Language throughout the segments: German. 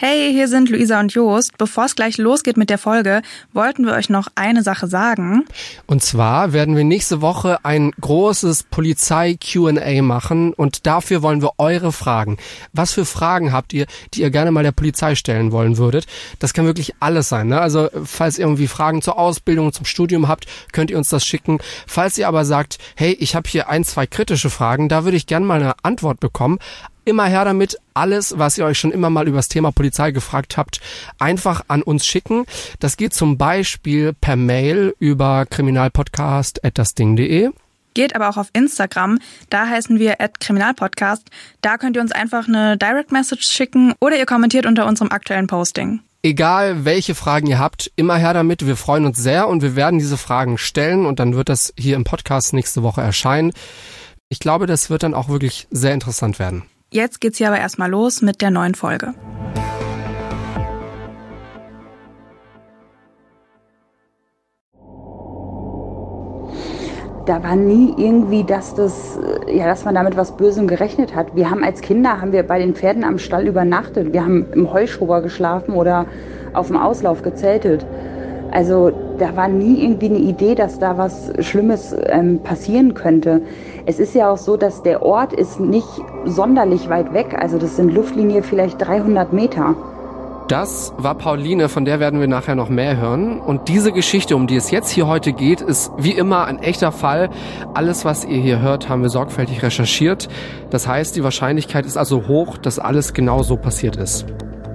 Hey, hier sind Luisa und Joost. Bevor es gleich losgeht mit der Folge, wollten wir euch noch eine Sache sagen. Und zwar werden wir nächste Woche ein großes Polizei-QA machen und dafür wollen wir eure Fragen. Was für Fragen habt ihr, die ihr gerne mal der Polizei stellen wollen würdet? Das kann wirklich alles sein. Ne? Also falls ihr irgendwie Fragen zur Ausbildung, zum Studium habt, könnt ihr uns das schicken. Falls ihr aber sagt, hey, ich habe hier ein, zwei kritische Fragen, da würde ich gerne mal eine Antwort bekommen immer her damit. Alles, was ihr euch schon immer mal über das Thema Polizei gefragt habt, einfach an uns schicken. Das geht zum Beispiel per Mail über kriminalpodcast.dasding.de. Geht aber auch auf Instagram. Da heißen wir at Kriminalpodcast. Da könnt ihr uns einfach eine Direct Message schicken oder ihr kommentiert unter unserem aktuellen Posting. Egal welche Fragen ihr habt, immer her damit. Wir freuen uns sehr und wir werden diese Fragen stellen und dann wird das hier im Podcast nächste Woche erscheinen. Ich glaube, das wird dann auch wirklich sehr interessant werden. Jetzt geht's hier aber erstmal los mit der neuen Folge. da war nie irgendwie, dass das, ja, dass man damit was Bösem gerechnet hat. Wir haben als Kinder, haben wir bei den Pferden am Stall übernachtet. Wir haben im Heuschober geschlafen oder auf dem Auslauf gezeltet. Also da war nie irgendwie eine Idee, dass da was Schlimmes ähm, passieren könnte. Es ist ja auch so, dass der Ort ist nicht sonderlich weit weg. Also das sind Luftlinie vielleicht 300 Meter. Das war Pauline, von der werden wir nachher noch mehr hören. Und diese Geschichte, um die es jetzt hier heute geht, ist wie immer ein echter Fall. Alles, was ihr hier hört, haben wir sorgfältig recherchiert. Das heißt, die Wahrscheinlichkeit ist also hoch, dass alles genau so passiert ist.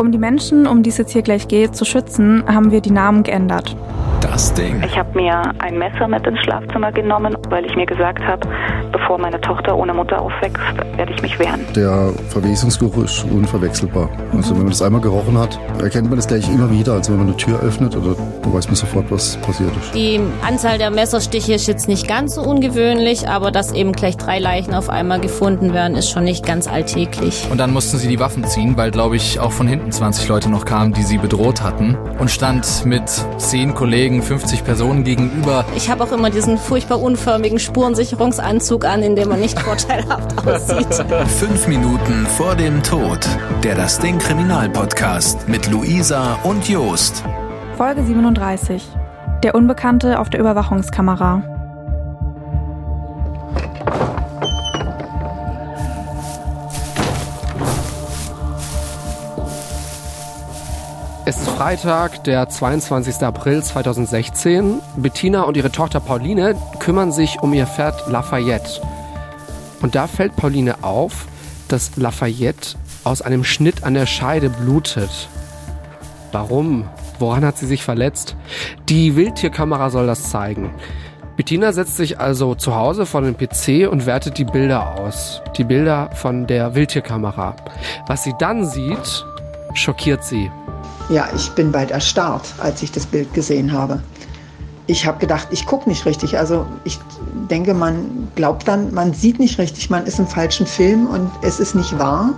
Um die Menschen, um die es jetzt hier gleich geht, zu schützen, haben wir die Namen geändert. Das Ding. Ich habe mir ein Messer mit ins Schlafzimmer genommen, weil ich mir gesagt habe, bevor meine Tochter ohne Mutter aufwächst, werde ich mich wehren. Der Verwesungsgeruch ist unverwechselbar. Also wenn man das einmal gerochen hat, erkennt man das gleich immer wieder. Also wenn man eine Tür öffnet, oder weiß man sofort, was passiert ist. Die Anzahl der Messerstiche ist jetzt nicht ganz so ungewöhnlich, aber dass eben gleich drei Leichen auf einmal gefunden werden, ist schon nicht ganz alltäglich. Und dann mussten sie die Waffen ziehen, weil, glaube ich, auch von hinten 20 Leute noch kamen, die sie bedroht hatten. Und stand mit zehn Kollegen, 50 Personen gegenüber. Ich habe auch immer diesen furchtbar unförmigen Spurensicherungsanzug an, in dem man nicht vorteilhaft aussieht. Fünf Minuten vor dem Tod. Der Das Ding Kriminalpodcast mit Luisa und Jost. Folge 37. Der Unbekannte auf der Überwachungskamera. Freitag, der 22. April 2016. Bettina und ihre Tochter Pauline kümmern sich um ihr Pferd Lafayette. Und da fällt Pauline auf, dass Lafayette aus einem Schnitt an der Scheide blutet. Warum? Woran hat sie sich verletzt? Die Wildtierkamera soll das zeigen. Bettina setzt sich also zu Hause vor den PC und wertet die Bilder aus. Die Bilder von der Wildtierkamera. Was sie dann sieht, schockiert sie. Ja, ich bin bald erstarrt, als ich das Bild gesehen habe. Ich habe gedacht, ich gucke nicht richtig. Also ich denke, man glaubt dann, man sieht nicht richtig, man ist im falschen Film und es ist nicht wahr.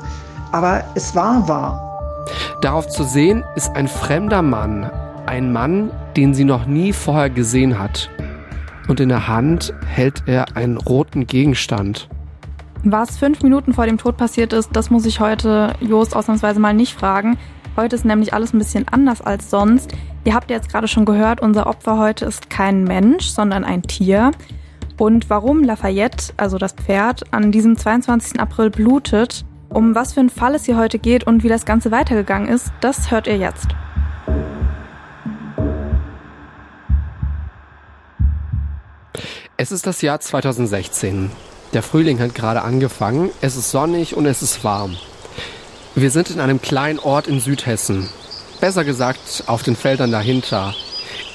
Aber es war wahr. Darauf zu sehen ist ein fremder Mann. Ein Mann, den sie noch nie vorher gesehen hat. Und in der Hand hält er einen roten Gegenstand. Was fünf Minuten vor dem Tod passiert ist, das muss ich heute Jost ausnahmsweise mal nicht fragen. Heute ist nämlich alles ein bisschen anders als sonst. Ihr habt jetzt gerade schon gehört, unser Opfer heute ist kein Mensch, sondern ein Tier. Und warum Lafayette, also das Pferd, an diesem 22. April blutet, um was für einen Fall es hier heute geht und wie das Ganze weitergegangen ist, das hört ihr jetzt. Es ist das Jahr 2016. Der Frühling hat gerade angefangen, es ist sonnig und es ist warm. Wir sind in einem kleinen Ort in Südhessen. Besser gesagt auf den Feldern dahinter.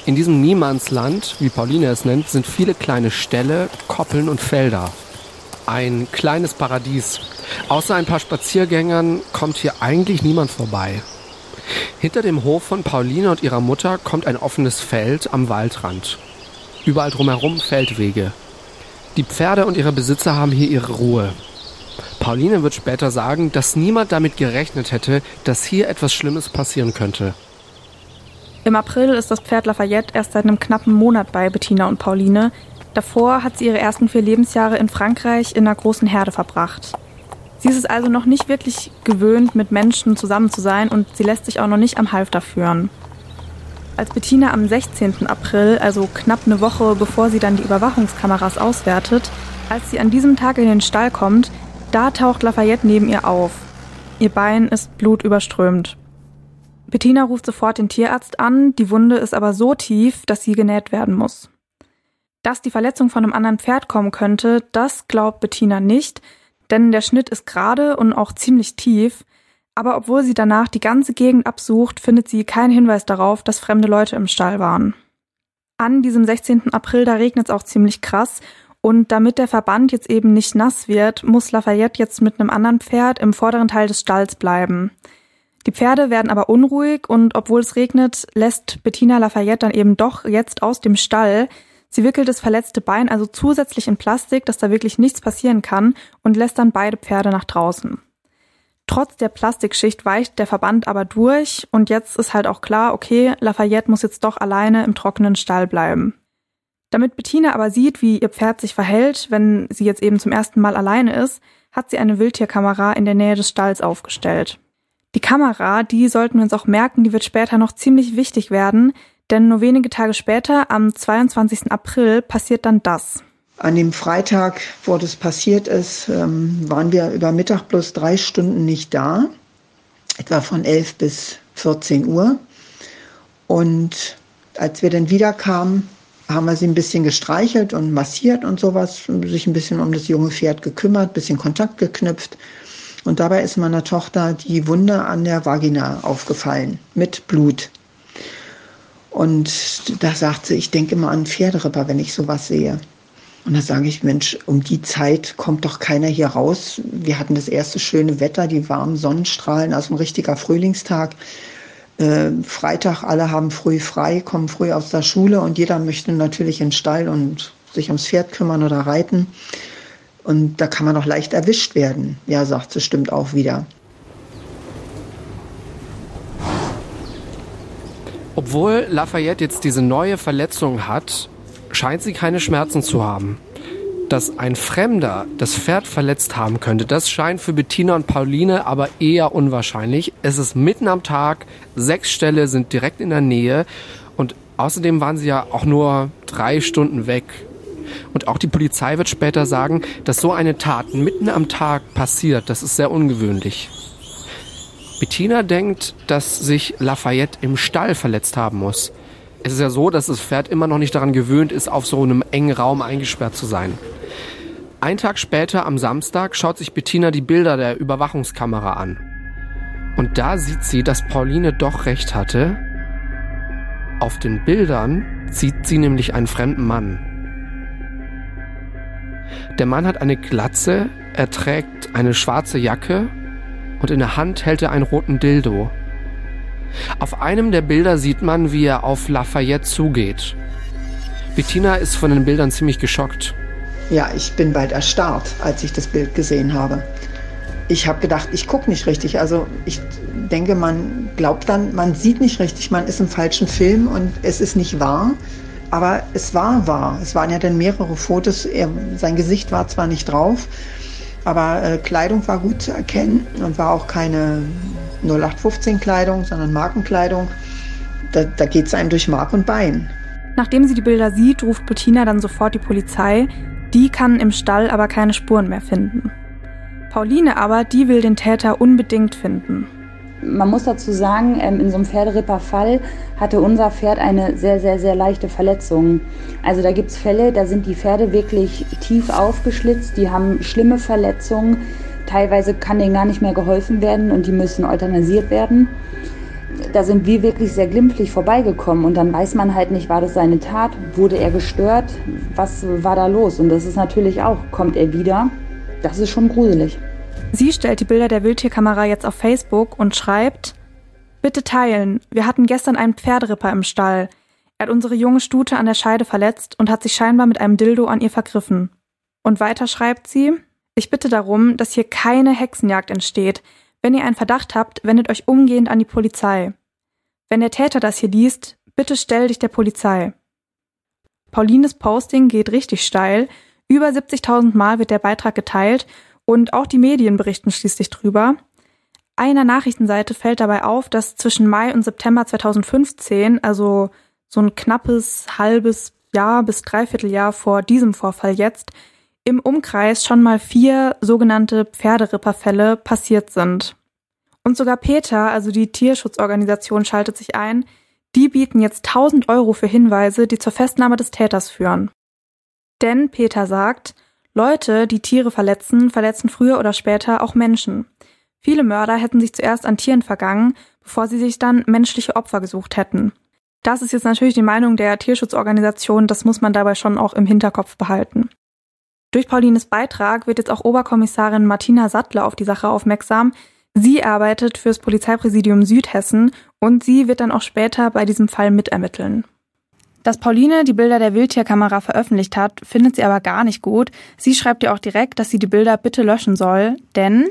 In diesem Niemandsland, wie Pauline es nennt, sind viele kleine Ställe, Koppeln und Felder. Ein kleines Paradies. Außer ein paar Spaziergängern kommt hier eigentlich niemand vorbei. Hinter dem Hof von Pauline und ihrer Mutter kommt ein offenes Feld am Waldrand. Überall drumherum Feldwege. Die Pferde und ihre Besitzer haben hier ihre Ruhe. Pauline wird später sagen, dass niemand damit gerechnet hätte, dass hier etwas Schlimmes passieren könnte. Im April ist das Pferd Lafayette erst seit einem knappen Monat bei Bettina und Pauline. Davor hat sie ihre ersten vier Lebensjahre in Frankreich in einer großen Herde verbracht. Sie ist es also noch nicht wirklich gewöhnt, mit Menschen zusammen zu sein und sie lässt sich auch noch nicht am Halfter führen. Als Bettina am 16. April, also knapp eine Woche bevor sie dann die Überwachungskameras auswertet, als sie an diesem Tag in den Stall kommt, da taucht Lafayette neben ihr auf. Ihr Bein ist blutüberströmt. Bettina ruft sofort den Tierarzt an, die Wunde ist aber so tief, dass sie genäht werden muss. Dass die Verletzung von einem anderen Pferd kommen könnte, das glaubt Bettina nicht, denn der Schnitt ist gerade und auch ziemlich tief, aber obwohl sie danach die ganze Gegend absucht, findet sie keinen Hinweis darauf, dass fremde Leute im Stall waren. An diesem 16. April, da regnet es auch ziemlich krass und damit der Verband jetzt eben nicht nass wird, muss Lafayette jetzt mit einem anderen Pferd im vorderen Teil des Stalls bleiben. Die Pferde werden aber unruhig und obwohl es regnet, lässt Bettina Lafayette dann eben doch jetzt aus dem Stall, Sie wickelt das verletzte Bein also zusätzlich in Plastik, dass da wirklich nichts passieren kann und lässt dann beide Pferde nach draußen. Trotz der Plastikschicht weicht der Verband aber durch und jetzt ist halt auch klar, okay, Lafayette muss jetzt doch alleine im trockenen Stall bleiben. Damit Bettina aber sieht, wie ihr Pferd sich verhält, wenn sie jetzt eben zum ersten Mal alleine ist, hat sie eine Wildtierkamera in der Nähe des Stalls aufgestellt. Die Kamera, die sollten wir uns auch merken, die wird später noch ziemlich wichtig werden, denn nur wenige Tage später, am 22. April, passiert dann das. An dem Freitag, wo das passiert ist, ähm, waren wir über Mittag bloß drei Stunden nicht da, etwa von 11 bis 14 Uhr. Und als wir dann wiederkamen, haben wir sie ein bisschen gestreichelt und massiert und sowas, sich ein bisschen um das junge Pferd gekümmert, ein bisschen Kontakt geknüpft. Und dabei ist meiner Tochter die Wunde an der Vagina aufgefallen mit Blut. Und da sagt sie, ich denke immer an Pferderipper, wenn ich sowas sehe. Und da sage ich, Mensch, um die Zeit kommt doch keiner hier raus. Wir hatten das erste schöne Wetter, die warmen Sonnenstrahlen, also ein richtiger Frühlingstag. Äh, Freitag, alle haben früh frei, kommen früh aus der Schule und jeder möchte natürlich in den Stall und sich ums Pferd kümmern oder reiten. Und da kann man doch leicht erwischt werden. Ja, sagt sie, stimmt auch wieder. Obwohl Lafayette jetzt diese neue Verletzung hat, scheint sie keine Schmerzen zu haben. Dass ein Fremder das Pferd verletzt haben könnte, das scheint für Bettina und Pauline aber eher unwahrscheinlich. Es ist mitten am Tag, sechs Ställe sind direkt in der Nähe und außerdem waren sie ja auch nur drei Stunden weg. Und auch die Polizei wird später sagen, dass so eine Tat mitten am Tag passiert. Das ist sehr ungewöhnlich. Bettina denkt, dass sich Lafayette im Stall verletzt haben muss. Es ist ja so, dass das Pferd immer noch nicht daran gewöhnt ist, auf so einem engen Raum eingesperrt zu sein. Ein Tag später, am Samstag, schaut sich Bettina die Bilder der Überwachungskamera an. Und da sieht sie, dass Pauline doch recht hatte. Auf den Bildern sieht sie nämlich einen fremden Mann. Der Mann hat eine Glatze, er trägt eine schwarze Jacke und in der Hand hält er einen roten Dildo. Auf einem der Bilder sieht man, wie er auf Lafayette zugeht. Bettina ist von den Bildern ziemlich geschockt. Ja, ich bin bald erstarrt, als ich das Bild gesehen habe. Ich habe gedacht, ich gucke nicht richtig. Also ich denke, man glaubt dann, man sieht nicht richtig, man ist im falschen Film und es ist nicht wahr. Aber es war wahr. Es waren ja dann mehrere Fotos. Er, sein Gesicht war zwar nicht drauf, aber äh, Kleidung war gut zu erkennen und war auch keine 0815-Kleidung, sondern Markenkleidung. Da, da geht es einem durch Mark und Bein. Nachdem sie die Bilder sieht, ruft Bettina dann sofort die Polizei. Die kann im Stall aber keine Spuren mehr finden. Pauline aber, die will den Täter unbedingt finden. Man muss dazu sagen, ähm, in so einem Pferderipper-Fall hatte unser Pferd eine sehr, sehr, sehr leichte Verletzung. Also da gibt es Fälle, da sind die Pferde wirklich tief aufgeschlitzt, die haben schlimme Verletzungen. Teilweise kann denen gar nicht mehr geholfen werden und die müssen euthanasiert werden. Da sind wir wirklich sehr glimpflich vorbeigekommen und dann weiß man halt nicht, war das seine Tat, wurde er gestört, was war da los? Und das ist natürlich auch, kommt er wieder? Das ist schon gruselig. Sie stellt die Bilder der Wildtierkamera jetzt auf Facebook und schreibt, Bitte teilen, wir hatten gestern einen Pferderipper im Stall. Er hat unsere junge Stute an der Scheide verletzt und hat sich scheinbar mit einem Dildo an ihr vergriffen. Und weiter schreibt sie, ich bitte darum, dass hier keine Hexenjagd entsteht. Wenn ihr einen Verdacht habt, wendet euch umgehend an die Polizei. Wenn der Täter das hier liest, bitte stell dich der Polizei. Paulines Posting geht richtig steil. Über 70.000 Mal wird der Beitrag geteilt Und auch die Medien berichten schließlich drüber. Einer Nachrichtenseite fällt dabei auf, dass zwischen Mai und September 2015, also so ein knappes halbes Jahr bis Dreivierteljahr vor diesem Vorfall jetzt, im Umkreis schon mal vier sogenannte Pferderipperfälle passiert sind. Und sogar Peter, also die Tierschutzorganisation, schaltet sich ein. Die bieten jetzt 1000 Euro für Hinweise, die zur Festnahme des Täters führen. Denn Peter sagt, Leute, die Tiere verletzen, verletzen früher oder später auch Menschen. Viele Mörder hätten sich zuerst an Tieren vergangen, bevor sie sich dann menschliche Opfer gesucht hätten. Das ist jetzt natürlich die Meinung der Tierschutzorganisation, das muss man dabei schon auch im Hinterkopf behalten. Durch Paulines Beitrag wird jetzt auch Oberkommissarin Martina Sattler auf die Sache aufmerksam. Sie arbeitet fürs Polizeipräsidium Südhessen und sie wird dann auch später bei diesem Fall mitermitteln. Dass Pauline die Bilder der Wildtierkamera veröffentlicht hat, findet sie aber gar nicht gut. Sie schreibt ihr auch direkt, dass sie die Bilder bitte löschen soll, denn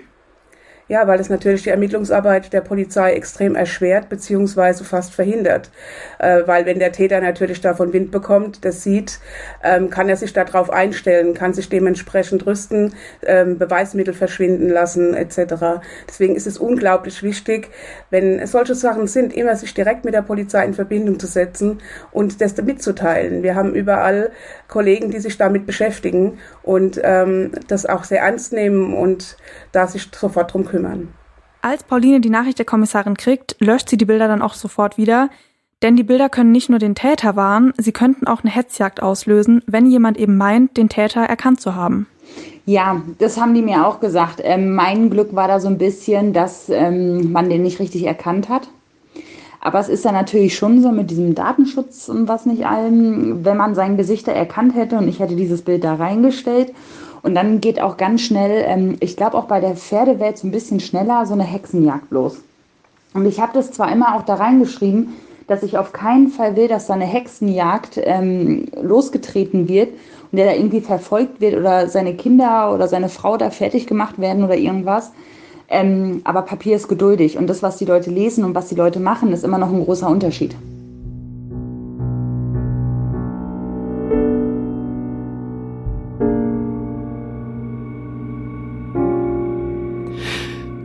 ja, weil es natürlich die Ermittlungsarbeit der Polizei extrem erschwert beziehungsweise fast verhindert. Äh, weil wenn der Täter natürlich davon Wind bekommt, das sieht, ähm, kann er sich darauf einstellen, kann sich dementsprechend rüsten, ähm, Beweismittel verschwinden lassen etc. Deswegen ist es unglaublich wichtig, wenn solche Sachen sind, immer sich direkt mit der Polizei in Verbindung zu setzen und das mitzuteilen. Wir haben überall Kollegen, die sich damit beschäftigen und ähm, das auch sehr ernst nehmen und da sich sofort drum kümmern kümmern. Als Pauline die Nachricht der Kommissarin kriegt, löscht sie die Bilder dann auch sofort wieder, denn die Bilder können nicht nur den Täter warnen, sie könnten auch eine Hetzjagd auslösen, wenn jemand eben meint, den Täter erkannt zu haben. Ja, das haben die mir auch gesagt. Ähm, mein Glück war da so ein bisschen, dass ähm, man den nicht richtig erkannt hat. Aber es ist ja natürlich schon so mit diesem Datenschutz und was nicht allem, wenn man sein Gesicht da erkannt hätte und ich hätte dieses Bild da reingestellt und dann geht auch ganz schnell, ähm, ich glaube auch bei der Pferdewelt so ein bisschen schneller, so eine Hexenjagd los. Und ich habe das zwar immer auch da reingeschrieben, dass ich auf keinen Fall will, dass da eine Hexenjagd ähm, losgetreten wird und der da irgendwie verfolgt wird oder seine Kinder oder seine Frau da fertig gemacht werden oder irgendwas. Ähm, aber Papier ist geduldig und das, was die Leute lesen und was die Leute machen, ist immer noch ein großer Unterschied.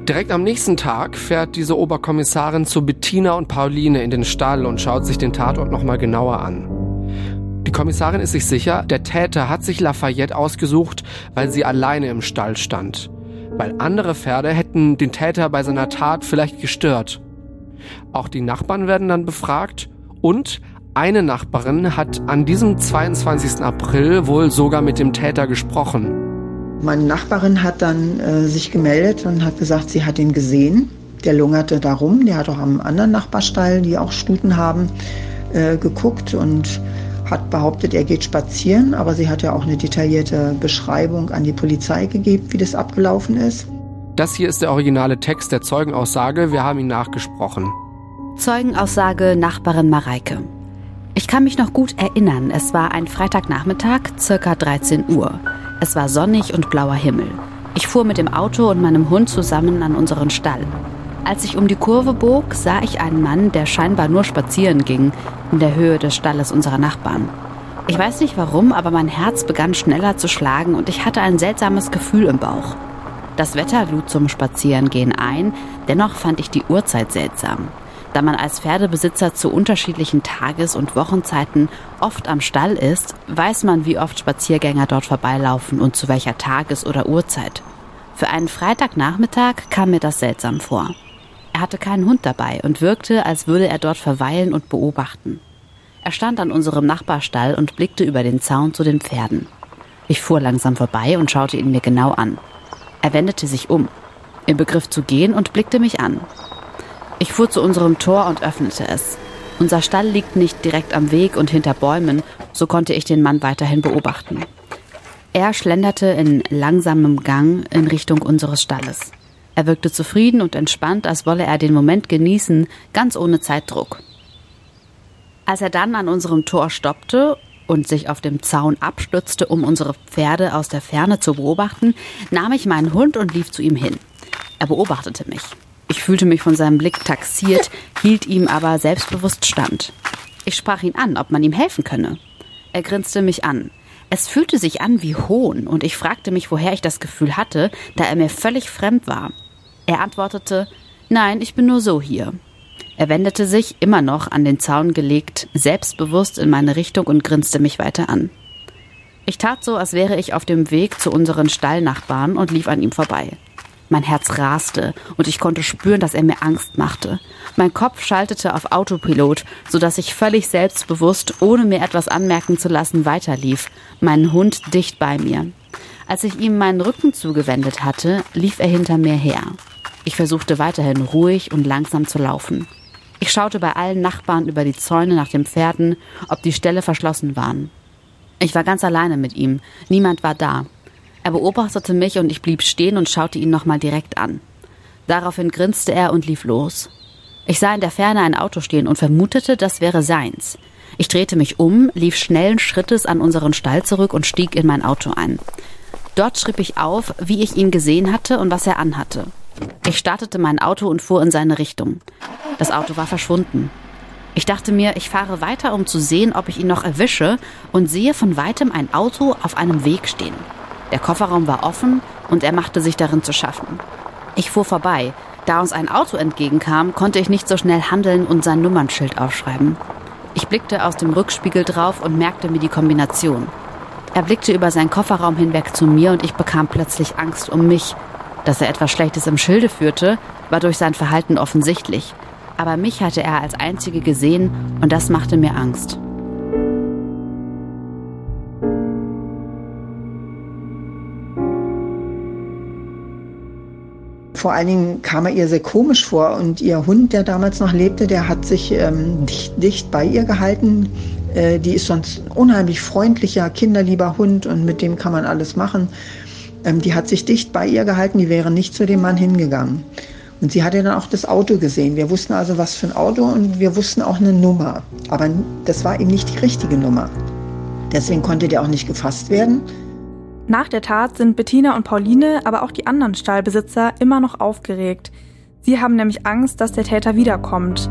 Direkt am nächsten Tag fährt diese Oberkommissarin zu Bettina und Pauline in den Stall und schaut sich den Tatort nochmal genauer an. Die Kommissarin ist sich sicher, der Täter hat sich Lafayette ausgesucht, weil sie alleine im Stall stand. Weil andere Pferde hätten den Täter bei seiner Tat vielleicht gestört. Auch die Nachbarn werden dann befragt und eine Nachbarin hat an diesem 22. April wohl sogar mit dem Täter gesprochen. Meine Nachbarin hat dann äh, sich gemeldet und hat gesagt, sie hat ihn gesehen. Der lungerte da rum. Der hat auch am anderen Nachbarstall, die auch Stuten haben, äh, geguckt und hat behauptet, er geht spazieren. Aber sie hat ja auch eine detaillierte Beschreibung an die Polizei gegeben, wie das abgelaufen ist. Das hier ist der originale Text der Zeugenaussage. Wir haben ihn nachgesprochen. Zeugenaussage Nachbarin Mareike. Ich kann mich noch gut erinnern. Es war ein Freitagnachmittag, circa 13 Uhr. Es war sonnig und blauer Himmel. Ich fuhr mit dem Auto und meinem Hund zusammen an unseren Stall. Als ich um die Kurve bog, sah ich einen Mann, der scheinbar nur spazieren ging, in der Höhe des Stalles unserer Nachbarn. Ich weiß nicht warum, aber mein Herz begann schneller zu schlagen und ich hatte ein seltsames Gefühl im Bauch. Das Wetter lud zum Spazierengehen ein, dennoch fand ich die Uhrzeit seltsam. Da man als Pferdebesitzer zu unterschiedlichen Tages- und Wochenzeiten oft am Stall ist, weiß man, wie oft Spaziergänger dort vorbeilaufen und zu welcher Tages- oder Uhrzeit. Für einen Freitagnachmittag kam mir das seltsam vor. Er hatte keinen Hund dabei und wirkte, als würde er dort verweilen und beobachten. Er stand an unserem Nachbarstall und blickte über den Zaun zu den Pferden. Ich fuhr langsam vorbei und schaute ihn mir genau an. Er wendete sich um, im Begriff zu gehen und blickte mich an. Ich fuhr zu unserem Tor und öffnete es. Unser Stall liegt nicht direkt am Weg und hinter Bäumen, so konnte ich den Mann weiterhin beobachten. Er schlenderte in langsamem Gang in Richtung unseres Stalles. Er wirkte zufrieden und entspannt, als wolle er den Moment genießen, ganz ohne Zeitdruck. Als er dann an unserem Tor stoppte und sich auf dem Zaun abstützte, um unsere Pferde aus der Ferne zu beobachten, nahm ich meinen Hund und lief zu ihm hin. Er beobachtete mich. Ich fühlte mich von seinem Blick taxiert, hielt ihm aber selbstbewusst stand. Ich sprach ihn an, ob man ihm helfen könne. Er grinste mich an. Es fühlte sich an wie Hohn und ich fragte mich, woher ich das Gefühl hatte, da er mir völlig fremd war. Er antwortete, Nein, ich bin nur so hier. Er wendete sich, immer noch an den Zaun gelegt, selbstbewusst in meine Richtung und grinste mich weiter an. Ich tat so, als wäre ich auf dem Weg zu unseren Stallnachbarn und lief an ihm vorbei. Mein Herz raste und ich konnte spüren, dass er mir Angst machte. Mein Kopf schaltete auf Autopilot, so dass ich völlig selbstbewusst, ohne mir etwas anmerken zu lassen, weiterlief, meinen Hund dicht bei mir. Als ich ihm meinen Rücken zugewendet hatte, lief er hinter mir her. Ich versuchte weiterhin ruhig und langsam zu laufen. Ich schaute bei allen Nachbarn über die Zäune nach den Pferden, ob die Ställe verschlossen waren. Ich war ganz alleine mit ihm. Niemand war da. Er beobachtete mich und ich blieb stehen und schaute ihn nochmal direkt an. Daraufhin grinste er und lief los. Ich sah in der Ferne ein Auto stehen und vermutete, das wäre seins. Ich drehte mich um, lief schnellen Schrittes an unseren Stall zurück und stieg in mein Auto ein. Dort schrieb ich auf, wie ich ihn gesehen hatte und was er anhatte. Ich startete mein Auto und fuhr in seine Richtung. Das Auto war verschwunden. Ich dachte mir, ich fahre weiter, um zu sehen, ob ich ihn noch erwische, und sehe von weitem ein Auto auf einem Weg stehen. Der Kofferraum war offen und er machte sich darin zu schaffen. Ich fuhr vorbei. Da uns ein Auto entgegenkam, konnte ich nicht so schnell handeln und sein Nummernschild aufschreiben. Ich blickte aus dem Rückspiegel drauf und merkte mir die Kombination. Er blickte über seinen Kofferraum hinweg zu mir und ich bekam plötzlich Angst um mich dass er etwas Schlechtes im Schilde führte, war durch sein Verhalten offensichtlich. Aber mich hatte er als Einzige gesehen und das machte mir Angst. Vor allen Dingen kam er ihr sehr komisch vor und ihr Hund, der damals noch lebte, der hat sich ähm, dicht, dicht bei ihr gehalten. Äh, die ist sonst unheimlich freundlicher, kinderlieber Hund und mit dem kann man alles machen. Ähm, die hat sich dicht bei ihr gehalten, die wäre nicht zu dem Mann hingegangen. Und sie hatte dann auch das Auto gesehen. Wir wussten also, was für ein Auto und wir wussten auch eine Nummer. Aber das war eben nicht die richtige Nummer. Deswegen konnte der auch nicht gefasst werden. Nach der Tat sind Bettina und Pauline, aber auch die anderen Stallbesitzer immer noch aufgeregt. Sie haben nämlich Angst, dass der Täter wiederkommt.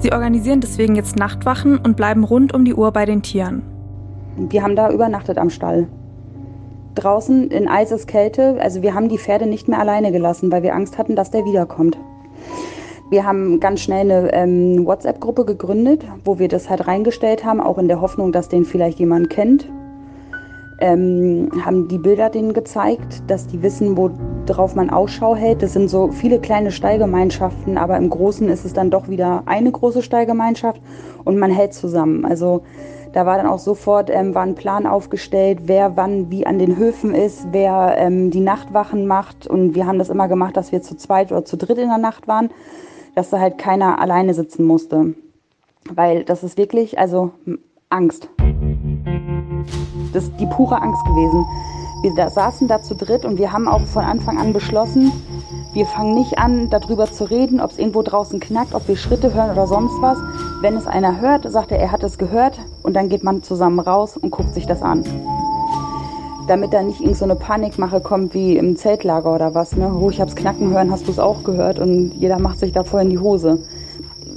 Sie organisieren deswegen jetzt Nachtwachen und bleiben rund um die Uhr bei den Tieren. Wir haben da übernachtet am Stall draußen in Eiseskälte. Also wir haben die Pferde nicht mehr alleine gelassen, weil wir Angst hatten, dass der wiederkommt. Wir haben ganz schnell eine ähm, WhatsApp-Gruppe gegründet, wo wir das halt reingestellt haben, auch in der Hoffnung, dass den vielleicht jemand kennt. Ähm, haben die Bilder denen gezeigt, dass die wissen, worauf man Ausschau hält. Das sind so viele kleine Stallgemeinschaften, aber im Großen ist es dann doch wieder eine große Stallgemeinschaft und man hält zusammen. Also da war dann auch sofort ähm, war ein Plan aufgestellt, wer wann wie an den Höfen ist, wer ähm, die Nachtwachen macht. Und wir haben das immer gemacht, dass wir zu zweit oder zu dritt in der Nacht waren, dass da halt keiner alleine sitzen musste. Weil das ist wirklich, also Angst. Das ist die pure Angst gewesen. Wir da saßen da zu dritt und wir haben auch von Anfang an beschlossen, wir fangen nicht an, darüber zu reden, ob es irgendwo draußen knackt, ob wir Schritte hören oder sonst was. Wenn es einer hört, sagt er, er hat es gehört und dann geht man zusammen raus und guckt sich das an. Damit da nicht irgend so Panikmache kommt wie im Zeltlager oder was. Ne? Oh, ich hab's knacken hören, hast du es auch gehört und jeder macht sich da voll in die Hose.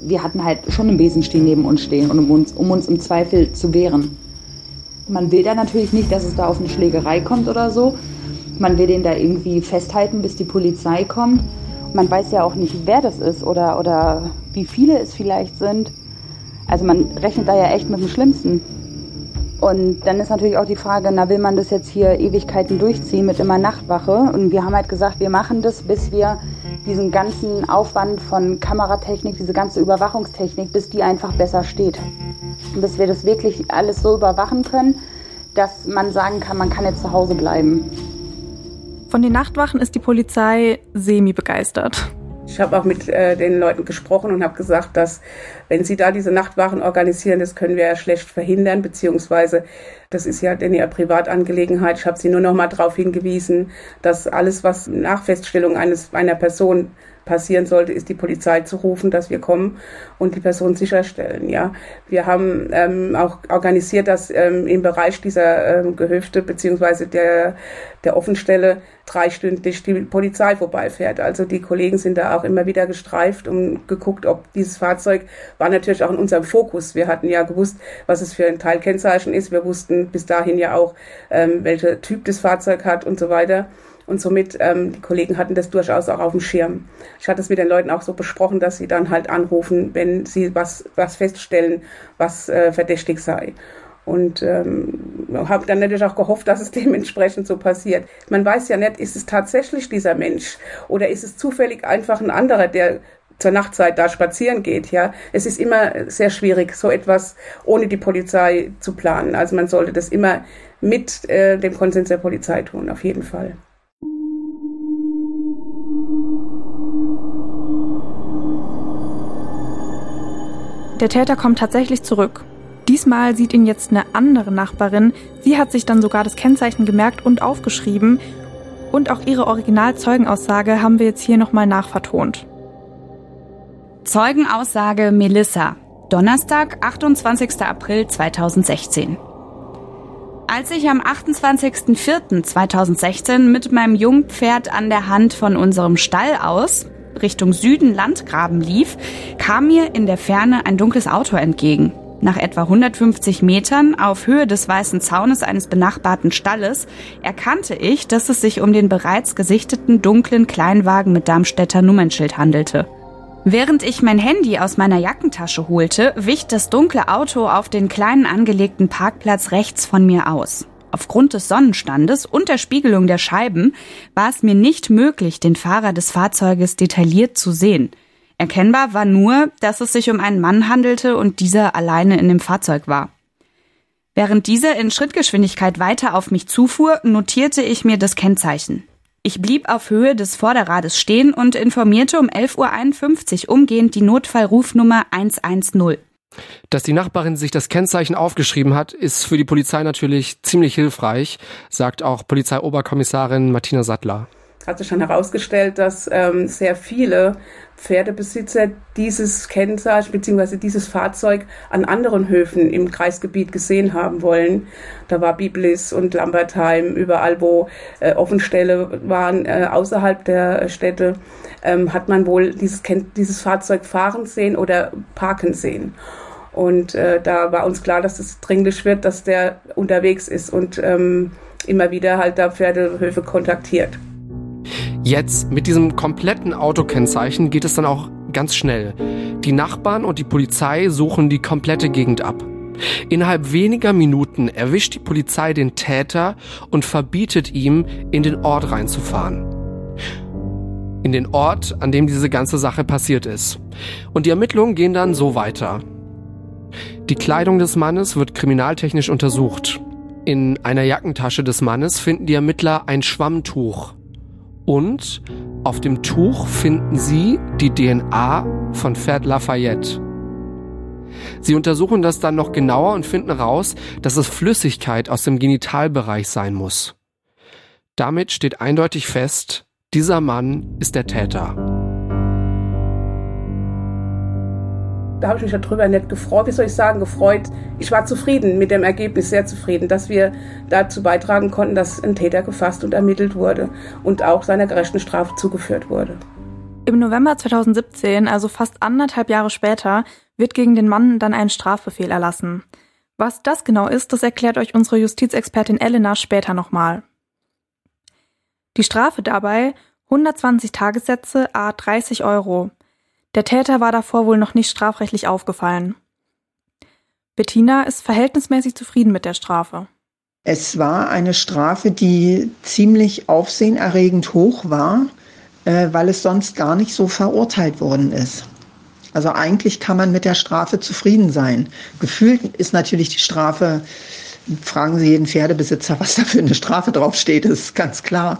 Wir hatten halt schon einen Besenstiel neben uns stehen, um uns, um uns im Zweifel zu wehren. Man will da natürlich nicht, dass es da auf eine Schlägerei kommt oder so. Man will den da irgendwie festhalten, bis die Polizei kommt. Man weiß ja auch nicht, wer das ist oder, oder wie viele es vielleicht sind. Also man rechnet da ja echt mit dem Schlimmsten. Und dann ist natürlich auch die Frage, na will man das jetzt hier Ewigkeiten durchziehen mit immer Nachtwache? Und wir haben halt gesagt, wir machen das, bis wir diesen ganzen Aufwand von Kameratechnik, diese ganze Überwachungstechnik, bis die einfach besser steht. Und bis wir das wirklich alles so überwachen können, dass man sagen kann, man kann jetzt zu Hause bleiben. Von den Nachtwachen ist die Polizei semi begeistert. Ich habe auch mit äh, den Leuten gesprochen und habe gesagt, dass wenn sie da diese Nachtwachen organisieren, das können wir ja schlecht verhindern, beziehungsweise das ist ja denn ihre Privatangelegenheit. Ich habe sie nur noch mal darauf hingewiesen, dass alles, was nach Feststellung eines einer Person passieren sollte, ist die Polizei zu rufen, dass wir kommen und die Person sicherstellen. Ja, wir haben ähm, auch organisiert, dass ähm, im Bereich dieser ähm, Gehöfte beziehungsweise der der Offenstelle dreistündig die Polizei vorbeifährt. Also die Kollegen sind da auch immer wieder gestreift und geguckt, ob dieses Fahrzeug war natürlich auch in unserem Fokus. Wir hatten ja gewusst, was es für ein Teilkennzeichen ist. Wir wussten bis dahin ja auch, ähm, welcher Typ das Fahrzeug hat und so weiter. Und somit, ähm, die Kollegen hatten das durchaus auch auf dem Schirm. Ich hatte es mit den Leuten auch so besprochen, dass sie dann halt anrufen, wenn sie was, was feststellen, was äh, verdächtig sei. Und ähm, habe dann natürlich auch gehofft, dass es dementsprechend so passiert. Man weiß ja nicht, ist es tatsächlich dieser Mensch oder ist es zufällig einfach ein anderer, der zur Nachtzeit da spazieren geht, ja. Es ist immer sehr schwierig, so etwas ohne die Polizei zu planen. Also man sollte das immer mit äh, dem Konsens der Polizei tun, auf jeden Fall. Der Täter kommt tatsächlich zurück. Diesmal sieht ihn jetzt eine andere Nachbarin. Sie hat sich dann sogar das Kennzeichen gemerkt und aufgeschrieben. Und auch ihre Originalzeugenaussage haben wir jetzt hier nochmal nachvertont. Zeugenaussage Melissa. Donnerstag, 28. April 2016. Als ich am 28.04.2016 mit meinem Jungpferd an der Hand von unserem Stall aus Richtung Süden Landgraben lief, kam mir in der Ferne ein dunkles Auto entgegen. Nach etwa 150 Metern auf Höhe des weißen Zaunes eines benachbarten Stalles erkannte ich, dass es sich um den bereits gesichteten dunklen Kleinwagen mit Darmstädter Nummernschild handelte. Während ich mein Handy aus meiner Jackentasche holte, wich das dunkle Auto auf den kleinen angelegten Parkplatz rechts von mir aus. Aufgrund des Sonnenstandes und der Spiegelung der Scheiben war es mir nicht möglich, den Fahrer des Fahrzeuges detailliert zu sehen. Erkennbar war nur, dass es sich um einen Mann handelte und dieser alleine in dem Fahrzeug war. Während dieser in Schrittgeschwindigkeit weiter auf mich zufuhr, notierte ich mir das Kennzeichen. Ich blieb auf Höhe des Vorderrades stehen und informierte um 11.51 Uhr umgehend die Notfallrufnummer 110. Dass die Nachbarin sich das Kennzeichen aufgeschrieben hat, ist für die Polizei natürlich ziemlich hilfreich, sagt auch Polizeioberkommissarin Martina Sattler. Hat sich schon herausgestellt, dass ähm, sehr viele Pferdebesitzer dieses Kennzeichen bzw. dieses Fahrzeug an anderen Höfen im Kreisgebiet gesehen haben wollen. Da war Biblis und Lambertheim, überall wo äh, Offenstelle waren äh, außerhalb der Städte, ähm, hat man wohl dieses, dieses Fahrzeug fahren sehen oder parken sehen. Und äh, da war uns klar, dass es dringlich wird, dass der unterwegs ist und ähm, immer wieder halt da Pferdehöfe kontaktiert. Jetzt mit diesem kompletten Autokennzeichen geht es dann auch ganz schnell. Die Nachbarn und die Polizei suchen die komplette Gegend ab. Innerhalb weniger Minuten erwischt die Polizei den Täter und verbietet ihm, in den Ort reinzufahren. In den Ort, an dem diese ganze Sache passiert ist. Und die Ermittlungen gehen dann so weiter. Die Kleidung des Mannes wird kriminaltechnisch untersucht. In einer Jackentasche des Mannes finden die Ermittler ein Schwammtuch. Und auf dem Tuch finden sie die DNA von Pferd Lafayette. Sie untersuchen das dann noch genauer und finden raus, dass es Flüssigkeit aus dem Genitalbereich sein muss. Damit steht eindeutig fest, dieser Mann ist der Täter. Da habe ich mich darüber nicht gefreut, wie soll ich sagen, gefreut. Ich war zufrieden mit dem Ergebnis, sehr zufrieden, dass wir dazu beitragen konnten, dass ein Täter gefasst und ermittelt wurde und auch seiner gerechten Strafe zugeführt wurde. Im November 2017, also fast anderthalb Jahre später, wird gegen den Mann dann ein Strafbefehl erlassen. Was das genau ist, das erklärt euch unsere Justizexpertin Elena später nochmal. Die Strafe dabei 120 Tagessätze a 30 Euro. Der Täter war davor wohl noch nicht strafrechtlich aufgefallen. Bettina ist verhältnismäßig zufrieden mit der Strafe. Es war eine Strafe, die ziemlich aufsehenerregend hoch war, äh, weil es sonst gar nicht so verurteilt worden ist. Also eigentlich kann man mit der Strafe zufrieden sein. Gefühlt ist natürlich die Strafe, fragen Sie jeden Pferdebesitzer, was da für eine Strafe draufsteht, ist ganz klar.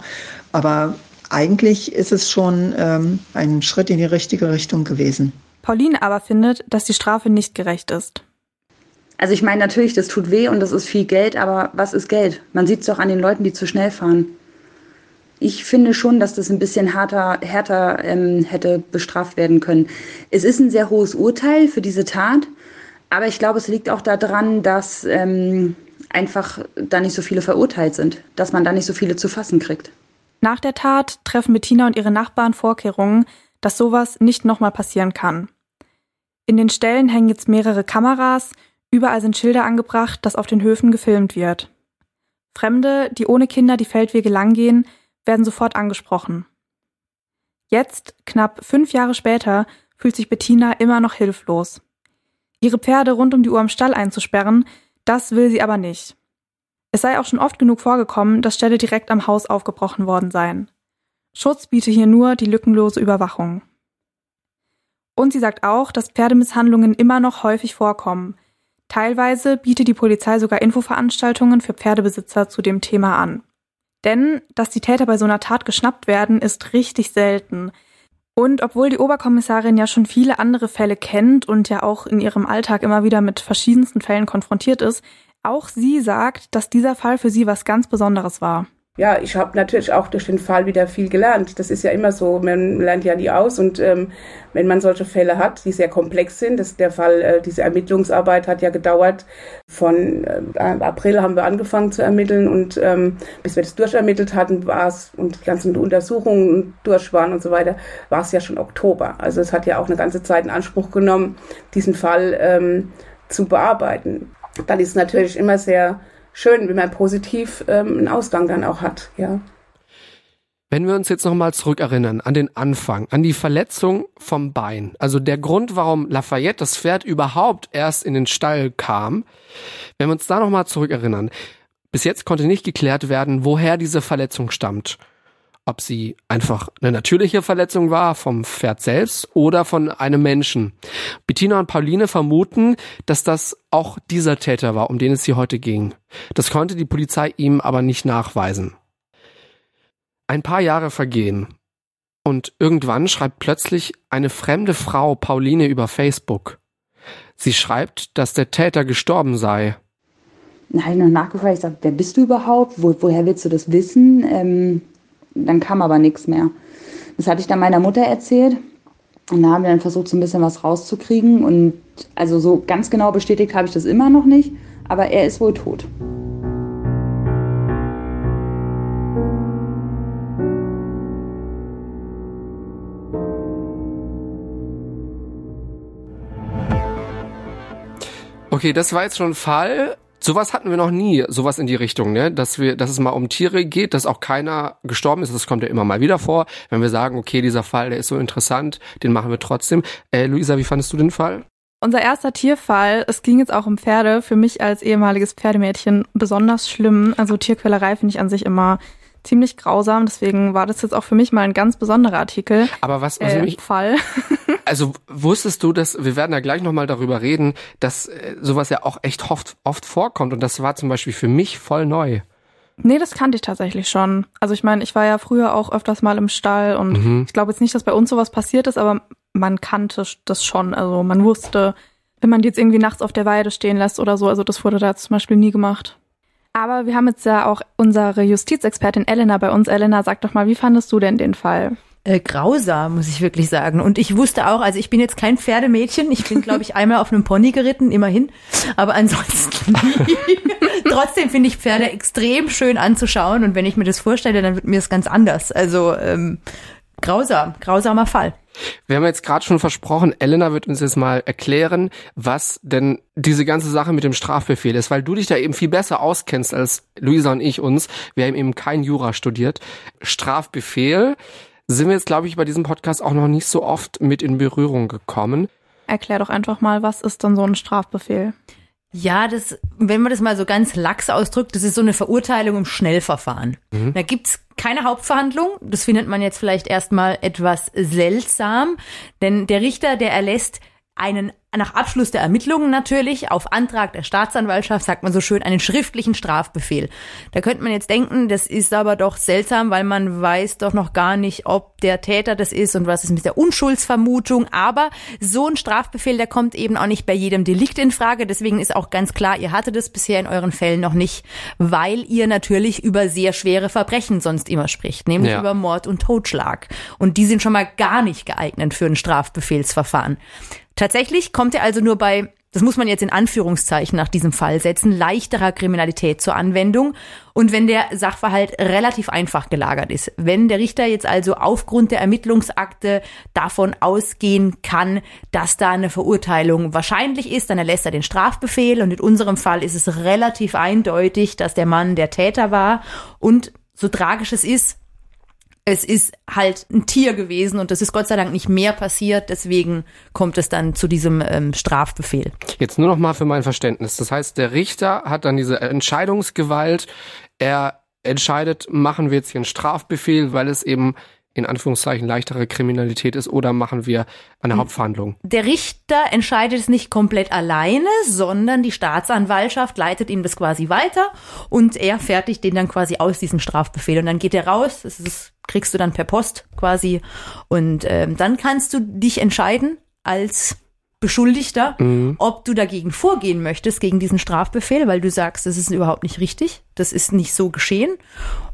Aber eigentlich ist es schon ähm, ein Schritt in die richtige Richtung gewesen. Pauline aber findet, dass die Strafe nicht gerecht ist. Also ich meine natürlich, das tut weh und das ist viel Geld, aber was ist Geld? Man sieht es doch an den Leuten, die zu schnell fahren. Ich finde schon, dass das ein bisschen härter, härter ähm, hätte bestraft werden können. Es ist ein sehr hohes Urteil für diese Tat, aber ich glaube, es liegt auch daran, dass ähm, einfach da nicht so viele verurteilt sind, dass man da nicht so viele zu fassen kriegt. Nach der Tat treffen Bettina und ihre Nachbarn Vorkehrungen, dass sowas nicht nochmal passieren kann. In den Ställen hängen jetzt mehrere Kameras, überall sind Schilder angebracht, dass auf den Höfen gefilmt wird. Fremde, die ohne Kinder die Feldwege langgehen, werden sofort angesprochen. Jetzt, knapp fünf Jahre später, fühlt sich Bettina immer noch hilflos. Ihre Pferde rund um die Uhr im Stall einzusperren, das will sie aber nicht. Es sei auch schon oft genug vorgekommen, dass Ställe direkt am Haus aufgebrochen worden seien. Schutz biete hier nur die lückenlose Überwachung. Und sie sagt auch, dass Pferdemisshandlungen immer noch häufig vorkommen. Teilweise bietet die Polizei sogar Infoveranstaltungen für Pferdebesitzer zu dem Thema an. Denn, dass die Täter bei so einer Tat geschnappt werden, ist richtig selten. Und obwohl die Oberkommissarin ja schon viele andere Fälle kennt und ja auch in ihrem Alltag immer wieder mit verschiedensten Fällen konfrontiert ist, auch sie sagt, dass dieser Fall für sie was ganz Besonderes war ja, ich habe natürlich auch durch den Fall wieder viel gelernt. Das ist ja immer so, man lernt ja nie aus und ähm, wenn man solche Fälle hat, die sehr komplex sind, das, der Fall, äh, diese Ermittlungsarbeit hat ja gedauert. Von äh, April haben wir angefangen zu ermitteln und ähm, bis wir das durchermittelt hatten, war es und die ganzen Untersuchungen durch waren und so weiter, war es ja schon Oktober. Also es hat ja auch eine ganze Zeit in Anspruch genommen, diesen Fall ähm, zu bearbeiten. Dann ist es natürlich immer sehr schön, wenn man positiv ähm, einen Ausgang dann auch hat, ja. Wenn wir uns jetzt nochmal zurückerinnern an den Anfang, an die Verletzung vom Bein, also der Grund, warum Lafayette das Pferd überhaupt erst in den Stall kam, wenn wir uns da nochmal zurückerinnern, bis jetzt konnte nicht geklärt werden, woher diese Verletzung stammt ob sie einfach eine natürliche Verletzung war vom Pferd selbst oder von einem Menschen. Bettina und Pauline vermuten, dass das auch dieser Täter war, um den es hier heute ging. Das konnte die Polizei ihm aber nicht nachweisen. Ein paar Jahre vergehen und irgendwann schreibt plötzlich eine fremde Frau Pauline über Facebook. Sie schreibt, dass der Täter gestorben sei. Ich noch nachgefragt, ich sage, wer bist du überhaupt? Wo, woher willst du das wissen? Ähm, dann kam aber nichts mehr. Das hatte ich dann meiner Mutter erzählt. Und da haben wir dann versucht, so ein bisschen was rauszukriegen. Und also so ganz genau bestätigt habe ich das immer noch nicht. Aber er ist wohl tot. Okay, das war jetzt schon ein Fall. Sowas hatten wir noch nie, sowas in die Richtung, ne? Dass wir, dass es mal um Tiere geht, dass auch keiner gestorben ist. Das kommt ja immer mal wieder vor. Wenn wir sagen, okay, dieser Fall, der ist so interessant, den machen wir trotzdem. Äh, Luisa, wie fandest du den Fall? Unser erster Tierfall, es ging jetzt auch um Pferde, für mich als ehemaliges Pferdemädchen besonders schlimm. Also Tierquälerei finde ich an sich immer ziemlich grausam. Deswegen war das jetzt auch für mich mal ein ganz besonderer Artikel. Aber was, was äh, mich, Fall. also wusstest du, dass wir werden da gleich nochmal darüber reden, dass äh, sowas ja auch echt oft, oft vorkommt und das war zum Beispiel für mich voll neu. Nee, das kannte ich tatsächlich schon. Also ich meine, ich war ja früher auch öfters mal im Stall und mhm. ich glaube jetzt nicht, dass bei uns sowas passiert ist, aber man kannte das schon. Also man wusste, wenn man die jetzt irgendwie nachts auf der Weide stehen lässt oder so, also das wurde da zum Beispiel nie gemacht. Aber wir haben jetzt ja auch unsere Justizexpertin Elena bei uns. Elena, sag doch mal, wie fandest du denn den Fall? Äh, grausam, muss ich wirklich sagen. Und ich wusste auch, also ich bin jetzt kein Pferdemädchen. Ich bin, glaube ich, einmal auf einem Pony geritten, immerhin. Aber ansonsten Trotzdem finde ich Pferde extrem schön anzuschauen. Und wenn ich mir das vorstelle, dann wird mir das ganz anders. Also ähm, grausam, grausamer Fall. Wir haben jetzt gerade schon versprochen, Elena wird uns jetzt mal erklären, was denn diese ganze Sache mit dem Strafbefehl ist, weil du dich da eben viel besser auskennst als Luisa und ich uns. Wir haben eben kein Jura studiert. Strafbefehl sind wir jetzt, glaube ich, bei diesem Podcast auch noch nicht so oft mit in Berührung gekommen. Erklär doch einfach mal, was ist dann so ein Strafbefehl? Ja, das, wenn man das mal so ganz lax ausdrückt, das ist so eine Verurteilung im Schnellverfahren. Mhm. Da gibt's keine Hauptverhandlung. Das findet man jetzt vielleicht erstmal etwas seltsam, denn der Richter, der erlässt einen nach Abschluss der Ermittlungen natürlich, auf Antrag der Staatsanwaltschaft, sagt man so schön, einen schriftlichen Strafbefehl. Da könnte man jetzt denken, das ist aber doch seltsam, weil man weiß doch noch gar nicht, ob der Täter das ist und was ist mit der Unschuldsvermutung. Aber so ein Strafbefehl, der kommt eben auch nicht bei jedem Delikt in Frage. Deswegen ist auch ganz klar, ihr hattet es bisher in euren Fällen noch nicht, weil ihr natürlich über sehr schwere Verbrechen sonst immer spricht, nämlich Ja. über Mord und Totschlag. Und die sind schon mal gar nicht geeignet für ein Strafbefehlsverfahren. Tatsächlich kommt er also nur bei, das muss man jetzt in Anführungszeichen nach diesem Fall setzen, leichterer Kriminalität zur Anwendung. Und wenn der Sachverhalt relativ einfach gelagert ist. Wenn der Richter jetzt also aufgrund der Ermittlungsakte davon ausgehen kann, dass da eine Verurteilung wahrscheinlich ist, dann erlässt er den Strafbefehl. Und in unserem Fall ist es relativ eindeutig, dass der Mann der Täter war. Und so tragisch es ist, es ist halt ein Tier gewesen und es ist Gott sei Dank nicht mehr passiert. Deswegen kommt es dann zu diesem ähm, Strafbefehl. Jetzt nur noch mal für mein Verständnis. Das heißt, der Richter hat dann diese Entscheidungsgewalt. Er entscheidet, machen wir jetzt hier einen Strafbefehl, weil es eben in Anführungszeichen leichtere Kriminalität ist oder machen wir eine Hauptverhandlung. Der Richter entscheidet es nicht komplett alleine, sondern die Staatsanwaltschaft leitet ihm das quasi weiter und er fertigt den dann quasi aus, diesen Strafbefehl. Und dann geht er raus, das ist, kriegst du dann per Post quasi. Und ähm, dann kannst du dich entscheiden als Beschuldigter, ob du dagegen vorgehen möchtest, gegen diesen Strafbefehl, weil du sagst, das ist überhaupt nicht richtig, das ist nicht so geschehen.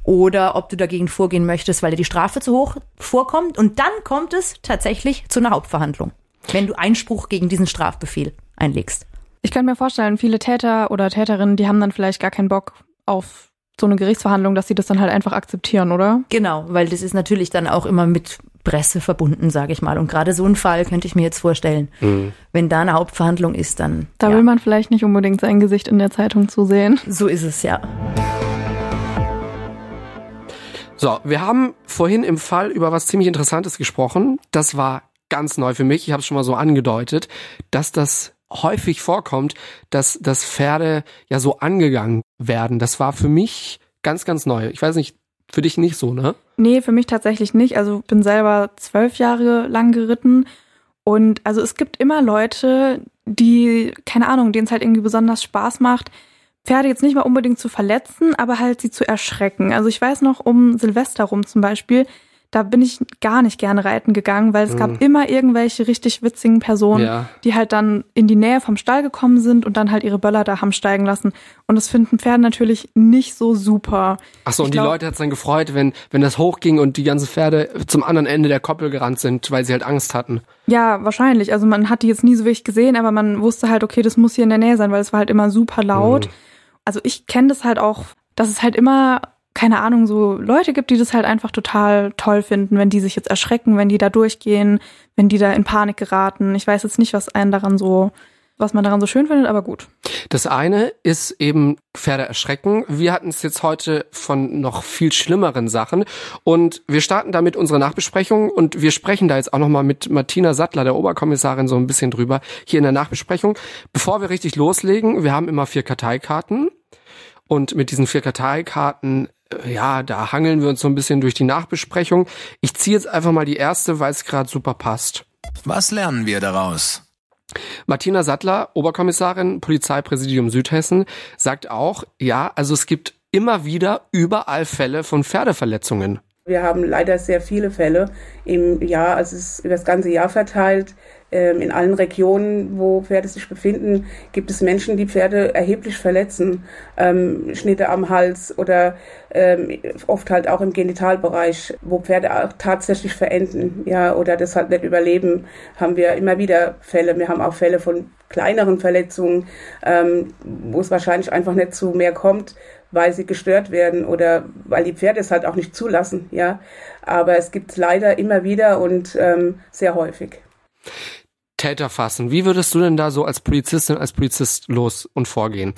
Oder ob du dagegen vorgehen möchtest, weil dir die Strafe zu hoch vorkommt. Und dann kommt es tatsächlich zu einer Hauptverhandlung, wenn du Einspruch gegen diesen Strafbefehl einlegst. Ich könnte mir vorstellen, viele Täter oder Täterinnen, die haben dann vielleicht gar keinen Bock auf so eine Gerichtsverhandlung, dass sie das dann halt einfach akzeptieren, oder? Genau, weil das ist natürlich dann auch immer mit Presse verbunden, sage ich mal. Und gerade so ein Fall könnte ich mir jetzt vorstellen, wenn da eine Hauptverhandlung ist, dann Da will man vielleicht nicht unbedingt sein Gesicht in der Zeitung zu sehen. so ist es ja. So, wir haben vorhin im Fall über was ziemlich Interessantes gesprochen. Das war ganz neu für mich. Ich habe es schon mal so angedeutet, dass das häufig vorkommt, dass, dass Pferde ja so angegangen werden. Das war für mich ganz, ganz neu. Ich weiß nicht, für dich nicht so, ne? Nee, für mich tatsächlich nicht. Also bin selber zwölf Jahre lang geritten. Und also es gibt immer Leute, die, keine Ahnung, denen es halt irgendwie besonders Spaß macht, Pferde jetzt nicht mal unbedingt zu verletzen, aber halt sie zu erschrecken. Also ich weiß noch um Silvester rum zum Beispiel, da bin ich gar nicht gerne reiten gegangen, weil es Mhm. gab immer irgendwelche richtig witzigen Personen, Ja. die halt dann in die Nähe vom Stall gekommen sind und dann halt ihre Böller da haben steigen lassen. Und das finden Pferde natürlich nicht so super. Ach so, Ich und die glaub- Leute hat's dann gefreut, wenn, wenn das hochging und die ganzen Pferde zum anderen Ende der Koppel gerannt sind, weil sie halt Angst hatten. Ja, wahrscheinlich. Also man hat die jetzt nie so wirklich gesehen, aber man wusste halt, okay, das muss hier in der Nähe sein, weil es war halt immer super laut. Mhm. Also ich kenne das halt auch, dass es halt immer, keine Ahnung, so Leute gibt, die das halt einfach total toll finden, wenn die sich jetzt erschrecken, wenn die da durchgehen, wenn die da in Panik geraten. Ich weiß jetzt nicht, was einen daran so, was man daran so schön findet, aber gut. Das eine ist eben Pferde erschrecken. Wir hatten es jetzt heute von noch viel schlimmeren Sachen und wir starten damit unsere Nachbesprechung und wir sprechen da jetzt auch nochmal mit Martina Sattler, der Oberkommissarin, so ein bisschen drüber hier in der Nachbesprechung. Bevor wir richtig loslegen, wir haben immer vier Karteikarten und mit diesen vier Karteikarten ja, da hangeln wir uns so ein bisschen durch die Nachbesprechung. Ich ziehe jetzt einfach mal die erste, weil es gerade super passt. Was lernen wir daraus? Martina Sattler, Oberkommissarin, Polizeipräsidium Südhessen, sagt auch, ja, also es gibt immer wieder überall Fälle von Pferdeverletzungen. Wir haben leider sehr viele Fälle im Jahr, also es ist über das ganze Jahr verteilt. Ähm, in allen Regionen, wo Pferde sich befinden, gibt es Menschen, die Pferde erheblich verletzen. Ähm, Schnitte am Hals oder ähm, oft halt auch im Genitalbereich, wo Pferde auch tatsächlich verenden, ja, oder das halt nicht überleben, haben wir immer wieder Fälle. Wir haben auch Fälle von kleineren Verletzungen, ähm, wo es wahrscheinlich einfach nicht zu mehr kommt, weil sie gestört werden oder weil die Pferde es halt auch nicht zulassen, ja. Aber es gibt leider immer wieder und ähm, sehr häufig. Täter fassen. Wie würdest du denn da so als Polizistin, als Polizist los und vorgehen?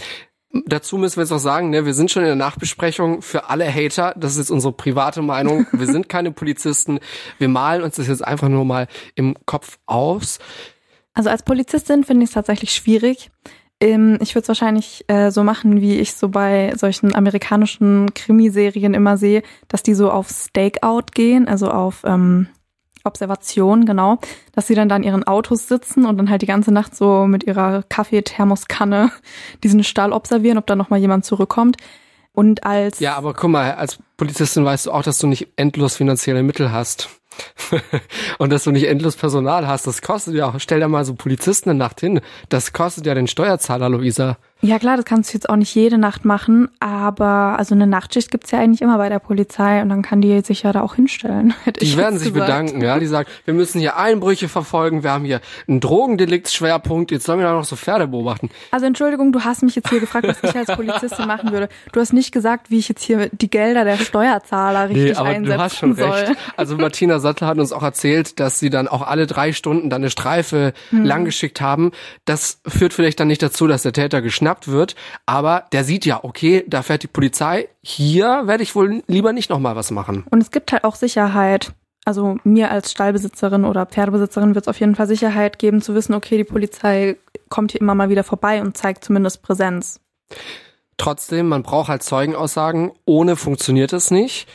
Dazu müssen wir jetzt auch sagen, ne, wir sind schon in der Nachbesprechung für alle Hater. Das ist jetzt unsere private Meinung. Wir sind keine Polizisten. Wir malen uns das jetzt einfach nur mal im Kopf aus. Also als Polizistin finde ich es tatsächlich schwierig. Ähm, Ich würde es wahrscheinlich äh, so machen, wie ich so bei solchen amerikanischen Krimiserien immer sehe, dass die so auf Stakeout gehen, also auf, ähm, Observation, genau, dass sie dann da in ihren Autos sitzen und dann halt die ganze Nacht so mit ihrer Kaffeethermoskanne diesen Stall observieren, ob da nochmal jemand zurückkommt. Und als Ja, aber guck mal, als Polizistin weißt du auch, dass du nicht endlos finanzielle Mittel hast. und dass du nicht endlos Personal hast, das kostet ja auch. Stell dir mal so Polizisten eine Nacht hin. Das kostet ja den Steuerzahler, Luisa. Ja klar, das kannst du jetzt auch nicht jede Nacht machen, aber also eine Nachtschicht gibt's ja eigentlich immer bei der Polizei und dann kann die sich ja da auch hinstellen. Die ich werden sich gesagt. bedanken, ja. Die sagen, wir müssen hier Einbrüche verfolgen, wir haben hier einen Drogendeliktsschwerpunkt, jetzt sollen wir da noch so Pferde beobachten. Also Entschuldigung, du hast mich jetzt hier gefragt, was ich als Polizistin machen würde. Du hast nicht gesagt, wie ich jetzt hier die Gelder der Steuerzahler richtig Nee, aber einsetzen du hast schon soll. recht. Also Martina Sattel hat uns auch erzählt, dass sie dann auch alle drei Stunden dann eine Streife Hm. langgeschickt haben. Das führt vielleicht dann nicht dazu, dass der Täter geschnappt wird, aber der sieht ja, okay, da fährt die Polizei. Hier werde ich wohl lieber nicht nochmal was machen. Und es gibt halt auch Sicherheit. Also mir als Stallbesitzerin oder Pferdebesitzerin wird es auf jeden Fall Sicherheit geben, zu wissen, okay, die Polizei kommt hier immer mal wieder vorbei und zeigt zumindest Präsenz. Trotzdem, man braucht halt Zeugenaussagen. Ohne funktioniert es nicht.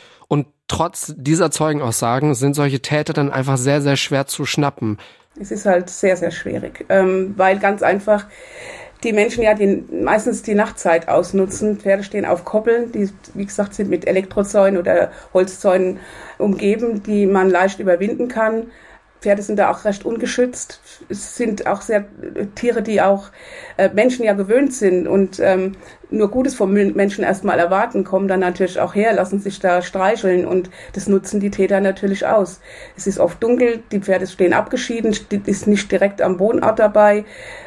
Trotz dieser Zeugenaussagen sind solche Täter dann einfach sehr, sehr schwer zu schnappen. Es ist halt sehr, sehr schwierig, ähm, weil ganz einfach die Menschen ja die, meistens die Nachtzeit ausnutzen. Pferde stehen auf Koppeln, die, wie gesagt, sind mit Elektrozäunen oder Holzzäunen umgeben, die man leicht überwinden kann. Pferde sind da auch recht ungeschützt. Es sind auch sehr äh, Tiere, die auch äh, Menschen ja gewöhnt sind und ähm, nur Gutes vom Men- Menschen erstmal erwarten, kommen dann natürlich auch her, lassen sich da streicheln und das nutzen die Täter natürlich aus. Es ist oft dunkel, die Pferde stehen abgeschieden, st- ist nicht direkt am Wohnort dabei.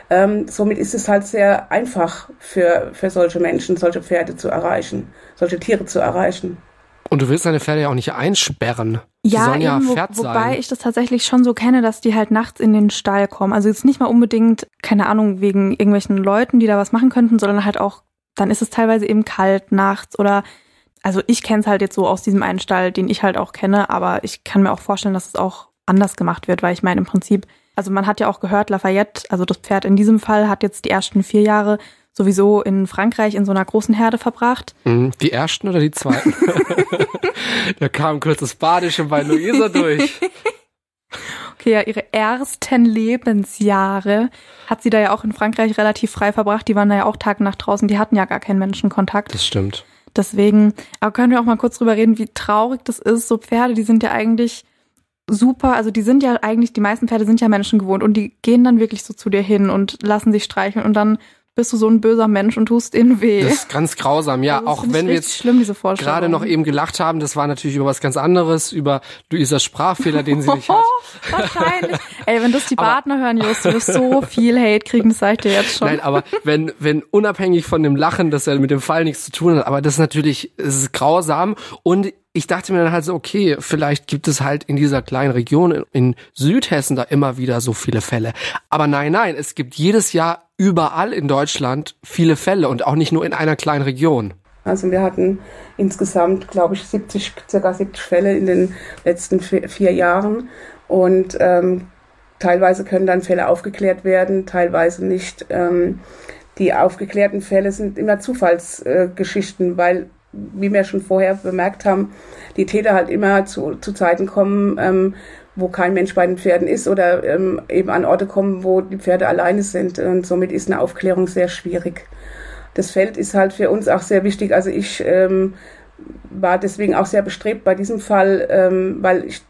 Ähm, somit ist es halt sehr einfach für, für solche Menschen, solche Pferde zu erreichen, solche Tiere zu erreichen. Und du willst deine Pferde ja auch nicht einsperren. Ja, sollen ja eben, wo, wobei ich das tatsächlich schon so kenne, dass die halt nachts in den Stall kommen. Also jetzt nicht mal unbedingt, keine Ahnung, wegen irgendwelchen Leuten, die da was machen könnten, sondern halt auch, dann ist es teilweise eben kalt nachts oder also ich kenne es halt jetzt so aus diesem einen Stall, den ich halt auch kenne, aber ich kann mir auch vorstellen, dass es auch anders gemacht wird, weil ich meine im Prinzip, also man hat ja auch gehört, Lafayette, also das Pferd in diesem Fall hat jetzt die ersten vier Jahre sowieso in Frankreich in so einer großen Herde verbracht. Mhm, Die ersten oder die zweiten? da kam kurz das Badische bei Luisa durch. Okay, ja, ihre ersten Lebensjahre hat sie da ja auch in Frankreich relativ frei verbracht. Die waren da ja auch Tag und Nacht draußen. Die hatten ja gar keinen Menschenkontakt. Das stimmt. Deswegen, aber können wir auch mal kurz drüber reden, wie traurig das ist. So Pferde, die sind ja eigentlich super, also die sind ja eigentlich, die meisten Pferde sind ja Menschen gewohnt und die gehen dann wirklich so zu dir hin und lassen sich streicheln und dann bist du so ein böser Mensch und tust ihnen weh. Das ist ganz grausam, ja. Also auch wenn wir jetzt schlimm, gerade noch eben gelacht haben, das war natürlich über was ganz anderes, über Luisas Sprachfehler, den sie nicht hat. Wahrscheinlich. Ey, wenn das die Partner hören, Just, du wirst so viel Hate kriegen, das sag ich dir jetzt schon. Nein, aber wenn, wenn unabhängig von dem Lachen, das ja mit dem Fall nichts zu tun hat, aber das ist natürlich, es ist grausam und ich dachte mir dann halt so, okay, vielleicht gibt es halt in dieser kleinen Region in Südhessen da immer wieder so viele Fälle. Aber nein, nein, es gibt jedes Jahr überall in Deutschland viele Fälle und auch nicht nur in einer kleinen Region. Also wir hatten insgesamt, glaube ich, 70, circa 70 Fälle in den letzten vier, Jahren und ähm, teilweise können dann Fälle aufgeklärt werden, teilweise nicht. Ähm, die aufgeklärten Fälle sind immer Zufallsgeschichten, äh, weil, wie wir schon vorher bemerkt haben, die Täter halt immer zu, zu Zeiten kommen, ähm, wo kein Mensch bei den Pferden ist oder ähm, eben an Orte kommen, wo die Pferde alleine sind. Und somit ist eine Aufklärung sehr schwierig. Das Feld ist halt für uns auch sehr wichtig. Also ich ähm, war deswegen auch sehr bestrebt bei diesem Fall, ähm, weil ich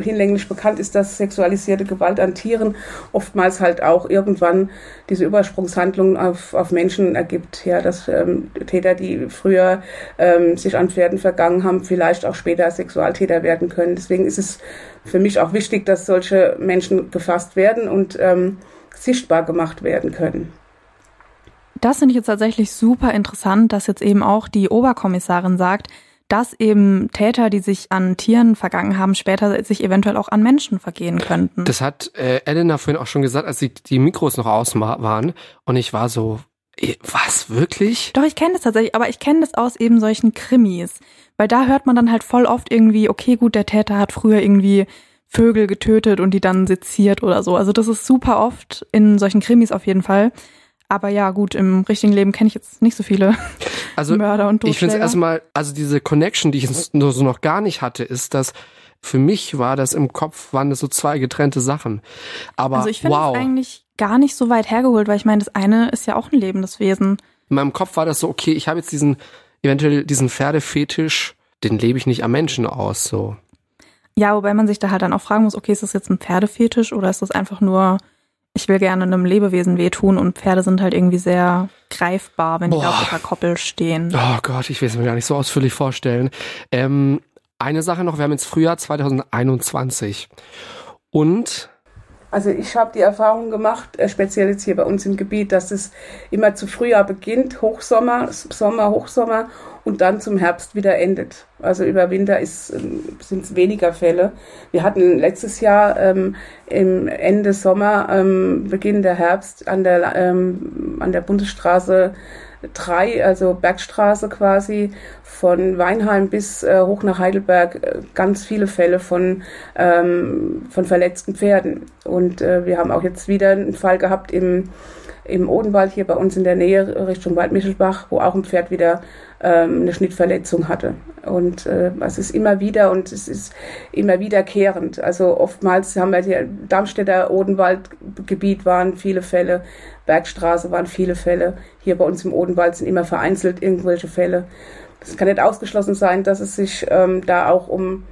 hinlänglich bekannt ist, dass sexualisierte Gewalt an Tieren oftmals halt auch irgendwann diese Übersprungshandlungen auf, auf Menschen ergibt. Ja, dass ähm, Täter, die früher ähm, sich an Pferden vergangen haben, vielleicht auch später Sexualtäter werden können. Deswegen ist es für mich auch wichtig, dass solche Menschen gefasst werden und ähm, sichtbar gemacht werden können. Das finde ich jetzt tatsächlich super interessant, dass jetzt eben auch die Oberkommissarin sagt, dass eben Täter, die sich an Tieren vergangen haben, später sich eventuell auch an Menschen vergehen könnten. Das hat äh, Elena vorhin auch schon gesagt, als die, die Mikros noch aus waren und ich war so, eh, was, wirklich? Doch, ich kenne das tatsächlich, aber ich kenne das aus eben solchen Krimis. Weil da hört man dann halt voll oft irgendwie, okay, gut, der Täter hat früher irgendwie Vögel getötet und die dann seziert oder so. Also das ist super oft in solchen Krimis auf jeden Fall. Aber ja, gut, im richtigen Leben kenne ich jetzt nicht so viele Also Mörder und ich finde es erstmal, also diese Connection, die ich nur so noch gar nicht hatte, ist, dass für mich war das im Kopf, waren das so zwei getrennte Sachen. Aber also ich finde wow. es eigentlich gar nicht so weit hergeholt, weil ich meine, das eine ist ja auch ein lebendes Wesen. In meinem Kopf war das so, okay, ich habe jetzt diesen, eventuell diesen Pferdefetisch, den lebe ich nicht am Menschen aus, so. Ja, wobei man sich da halt dann auch fragen muss, okay, ist das jetzt ein Pferdefetisch oder ist das einfach nur, ich will gerne einem Lebewesen wehtun und Pferde sind halt irgendwie sehr greifbar, wenn die Boah. da auf ihrer Koppel stehen. Oh Gott, ich will es mir gar nicht so ausführlich vorstellen. Ähm, eine Sache noch, wir haben jetzt Frühjahr 2021 und Also ich habe die Erfahrung gemacht, äh, speziell jetzt hier bei uns im Gebiet, dass es immer zu Frühjahr beginnt, Hochsommer, Sommer, Hochsommer und dann zum Herbst wieder endet. Also über Winter sind es weniger Fälle. Wir hatten letztes Jahr ähm, im Ende Sommer, ähm, Beginn der Herbst an der, ähm, an der Bundesstraße 3, also Bergstraße quasi, von Weinheim bis äh, hoch nach Heidelberg, äh, ganz viele Fälle von, ähm, von verletzten Pferden. Und äh, wir haben auch jetzt wieder einen Fall gehabt im, im Odenwald hier bei uns in der Nähe Richtung Waldmischelbach, wo auch ein Pferd wieder ähm, eine Schnittverletzung hatte. Und äh, es ist immer wieder und es ist immer wiederkehrend. Also oftmals haben wir hier Darmstädter Odenwaldgebiet waren viele Fälle, Bergstraße waren viele Fälle. Hier bei uns im Odenwald sind immer vereinzelt irgendwelche Fälle. Es kann nicht ausgeschlossen sein, dass es sich ähm, da auch um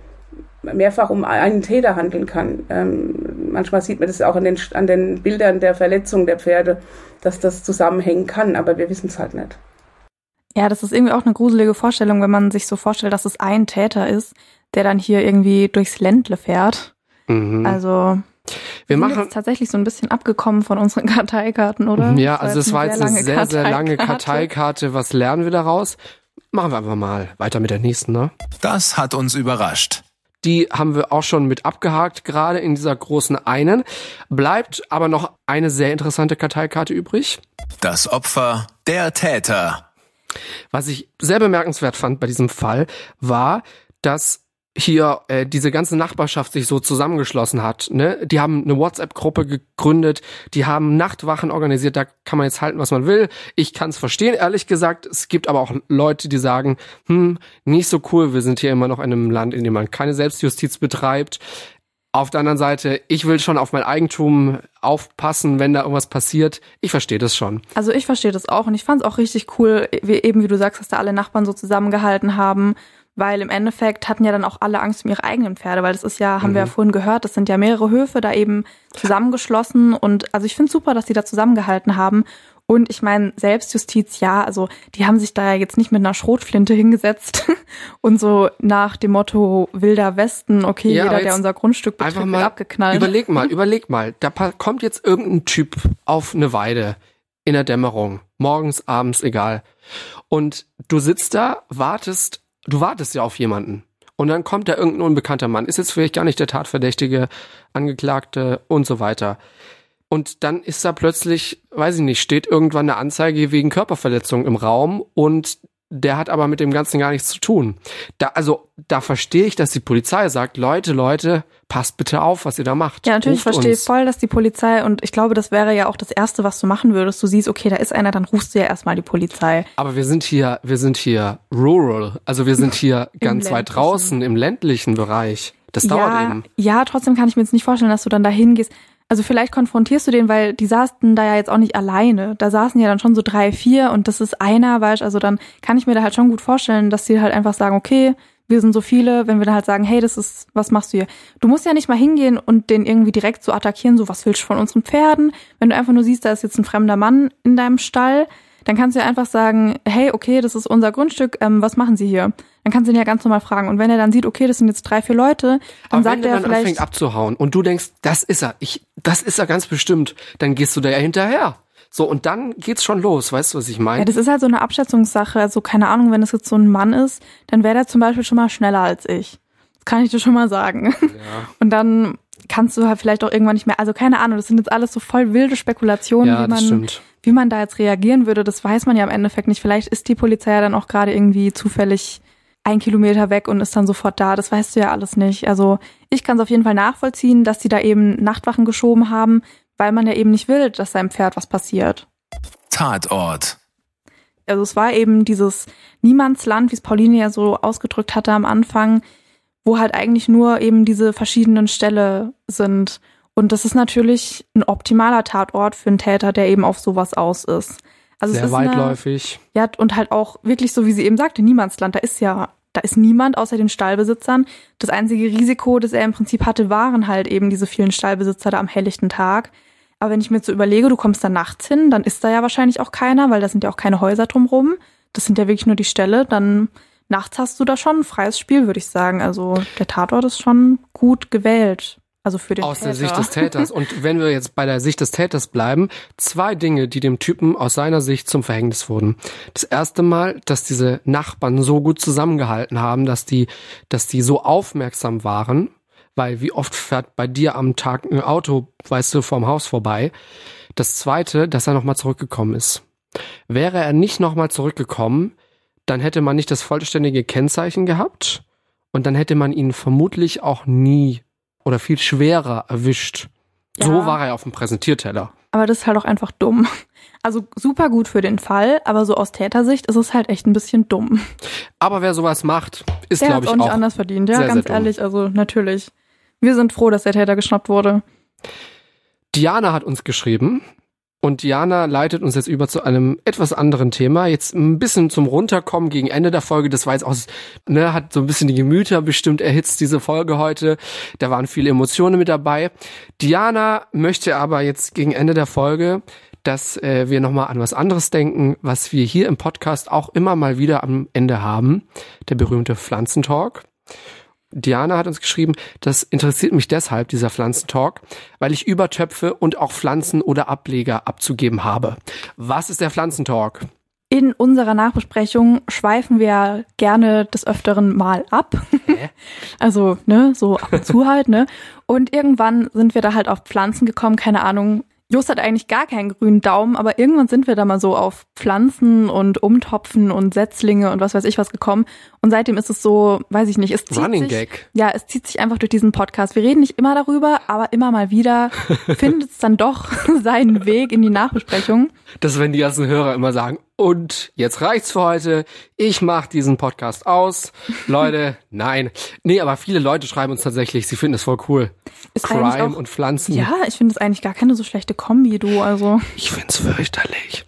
mehrfach um einen Täter handeln kann. Ähm, manchmal sieht man das auch an den, an den Bildern der Verletzung der Pferde, dass das zusammenhängen kann, aber wir wissen es halt nicht. Ja, das ist irgendwie auch eine gruselige Vorstellung, wenn man sich so vorstellt, dass es ein Täter ist, der dann hier irgendwie durchs Ländle fährt. Mhm. Also wir sind machen jetzt tatsächlich so ein bisschen abgekommen von unseren Karteikarten, oder? Ja, also es war jetzt eine lange sehr, sehr lange Karteikarte. Karteikarte. Was lernen wir daraus? Machen wir einfach mal weiter mit der nächsten, ne? Das hat uns überrascht. Die haben wir auch schon mit abgehakt, gerade in dieser großen einen. Bleibt aber noch eine sehr interessante Karteikarte übrig. Das Opfer, der Täter. Was ich sehr bemerkenswert fand bei diesem Fall, war, dass hier äh, diese ganze Nachbarschaft sich so zusammengeschlossen hat. Ne? Die haben eine WhatsApp-Gruppe gegründet, die haben Nachtwachen organisiert, da kann man jetzt halten, was man will. Ich kann es verstehen, ehrlich gesagt. Es gibt aber auch Leute, die sagen, hm, nicht so cool, wir sind hier immer noch in einem Land, in dem man keine Selbstjustiz betreibt. Auf der anderen Seite, ich will schon auf mein Eigentum aufpassen, wenn da irgendwas passiert. Ich verstehe das schon. Also ich verstehe das auch und ich fand es auch richtig cool, wie, eben wie du sagst, dass da alle Nachbarn so zusammengehalten haben, weil im Endeffekt hatten ja dann auch alle Angst um ihre eigenen Pferde, weil das ist ja, haben wir ja Mhm. vorhin gehört, das sind ja mehrere Höfe da eben zusammengeschlossen und also ich finde super, dass die da zusammengehalten haben und ich meine, Selbstjustiz, ja, also die haben sich da ja jetzt nicht mit einer Schrotflinte hingesetzt und so nach dem Motto Wilder Westen, okay, Ja, jeder, der unser Grundstück betritt, Einfach wird mal abgeknallt. Überleg mal, überleg mal. Da kommt jetzt irgendein Typ auf eine Weide in der Dämmerung, morgens, abends, egal. Und du sitzt da, wartest, du wartest ja auf jemanden. Und dann kommt da irgendein unbekannter Mann, ist jetzt vielleicht gar nicht der Tatverdächtige, Angeklagte und so weiter. Und dann ist da plötzlich, weiß ich nicht, steht irgendwann eine Anzeige wegen Körperverletzung im Raum und der hat aber mit dem Ganzen gar nichts zu tun. Da, also, da verstehe ich, dass die Polizei sagt, Leute, Leute, passt bitte auf, was ihr da macht. Ja, natürlich Ruft verstehe ich voll, dass die Polizei, und ich glaube, das wäre ja auch das Erste, was du machen würdest. Du siehst, okay, da ist einer, dann rufst du ja erstmal die Polizei. Aber wir sind hier, wir sind hier rural, also wir sind hier ganz weit draußen im ländlichen Bereich. Das dauert ja, eben. Ja, trotzdem kann ich mir jetzt nicht vorstellen, dass du dann da hingehst. Also vielleicht konfrontierst du den, weil die saßen da ja jetzt auch nicht alleine. Da saßen ja dann schon so drei, vier und das ist einer, weißt also dann kann ich mir da halt schon gut vorstellen, dass die halt einfach sagen, okay, wir sind so viele, wenn wir dann halt sagen, hey, das ist, was machst du hier? Du musst ja nicht mal hingehen und den irgendwie direkt so attackieren, so, was willst du von unseren Pferden? Wenn du einfach nur siehst, da ist jetzt ein fremder Mann in deinem Stall, dann kannst du ja einfach sagen, hey, okay, das ist unser Grundstück, ähm, was machen Sie hier? Dann kannst du ihn ja ganz normal fragen. Und wenn er dann sieht, okay, das sind jetzt drei, vier Leute, dann Aber sagt wenn der er dann vielleicht, anfängt abzuhauen und du denkst, das ist er, ich, das ist er ganz bestimmt, dann gehst du da ja hinterher. So, und dann geht's schon los, weißt du, was ich meine? ja, das ist halt so eine Abschätzungssache. Also keine Ahnung, wenn es jetzt so ein Mann ist, dann wäre der zum Beispiel schon mal schneller als ich. Das kann ich dir schon mal sagen. Und dann kannst du halt vielleicht auch irgendwann nicht mehr, also keine Ahnung, das sind jetzt alles so voll wilde Spekulationen, Ja, wie das man, stimmt. wie man da jetzt reagieren würde. Das weiß man ja im Endeffekt nicht. Vielleicht ist die Polizei ja dann auch gerade irgendwie zufällig ein Kilometer weg und ist dann sofort da. Das weißt du ja alles nicht. Also ich kann es auf jeden Fall nachvollziehen, dass die da eben Nachtwachen geschoben haben, weil man ja eben nicht will, dass seinem Pferd was passiert. Tatort. Also es war eben dieses Niemandsland, wie es Pauline ja so ausgedrückt hatte am Anfang. wo halt eigentlich nur eben diese verschiedenen Ställe sind. Und das ist natürlich ein optimaler Tatort für einen Täter, der eben auf sowas aus ist. Also Sehr es ist eine- weitläufig. ja, und halt auch wirklich so, wie sie eben sagte, Niemandsland. Da ist ja, da ist niemand außer den Stallbesitzern. Das einzige Risiko, das er im Prinzip hatte, waren halt eben diese vielen Stallbesitzer da am helllichten Tag. Aber wenn ich mir jetzt so überlege, du kommst da nachts hin, dann ist da ja wahrscheinlich auch keiner, weil da sind ja auch keine Häuser drumrum. Das sind ja wirklich nur die Ställe. Dann nachts hast du da schon ein freies Spiel, würde ich sagen. Also der Tatort ist schon gut gewählt. Also für den Aus Täter. der Sicht des Täters. Und wenn wir jetzt bei der Sicht des Täters bleiben, zwei Dinge, die dem Typen aus seiner Sicht zum Verhängnis wurden. Das erste Mal, dass diese Nachbarn so gut zusammengehalten haben, dass die, dass die so aufmerksam waren, weil wie oft fährt bei dir am Tag ein Auto, weißt du, vorm Haus vorbei. Das zweite, dass er nochmal zurückgekommen ist. Wäre er nicht nochmal zurückgekommen, dann hätte man nicht das vollständige Kennzeichen gehabt und dann hätte man ihn vermutlich auch nie oder viel schwerer erwischt. So Ja. war er auf dem Präsentierteller. Aber das ist halt auch einfach dumm. Also super gut für den Fall, aber so aus Tätersicht ist es halt echt ein bisschen dumm. Aber wer sowas macht, ist, glaube ich, auch nicht auch anders verdient, ja, sehr, sehr ganz dumm. ehrlich, also natürlich. Wir sind froh, dass der Täter geschnappt wurde. Diana hat uns geschrieben und Diana leitet uns jetzt über zu einem etwas anderen Thema. Jetzt ein bisschen zum Runterkommen gegen Ende der Folge. Das war jetzt auch, ne, hat so ein bisschen die Gemüter bestimmt erhitzt, diese Folge heute. Da waren viele Emotionen mit dabei. Diana möchte aber jetzt gegen Ende der Folge, dass äh, wir nochmal an was anderes denken, was wir hier im Podcast auch immer mal wieder am Ende haben. Der berühmte Pflanzentalk. Diana hat uns geschrieben, das interessiert mich deshalb, dieser Pflanzentalk, weil ich Übertöpfe und auch Pflanzen oder Ableger abzugeben habe. Was ist der Pflanzentalk? In unserer Nachbesprechung schweifen wir gerne des Öfteren mal ab. Also, ne, so ab und zu halt, ne? Und irgendwann sind wir da halt auf Pflanzen gekommen, keine Ahnung. Just hat eigentlich gar keinen grünen Daumen, aber irgendwann sind wir da mal so auf Pflanzen und Umtopfen und Setzlinge und was weiß ich was gekommen. Und seitdem ist es so, weiß ich nicht, es zieht Running sich, Gag. Ja, es zieht sich einfach durch diesen Podcast. Wir reden nicht immer darüber, aber immer mal wieder findet es dann doch seinen Weg in die Nachbesprechung. Das, wenn die ganzen Hörer immer sagen, und jetzt reicht's für heute, ich mach diesen Podcast aus. Leute, nein. Nee, aber viele Leute schreiben uns tatsächlich, sie finden es voll cool. Ist Crime auch- und Pflanzen. Ja, ich finde es eigentlich gar keine so schlechte Kombi, du. Also Ich find's fürchterlich.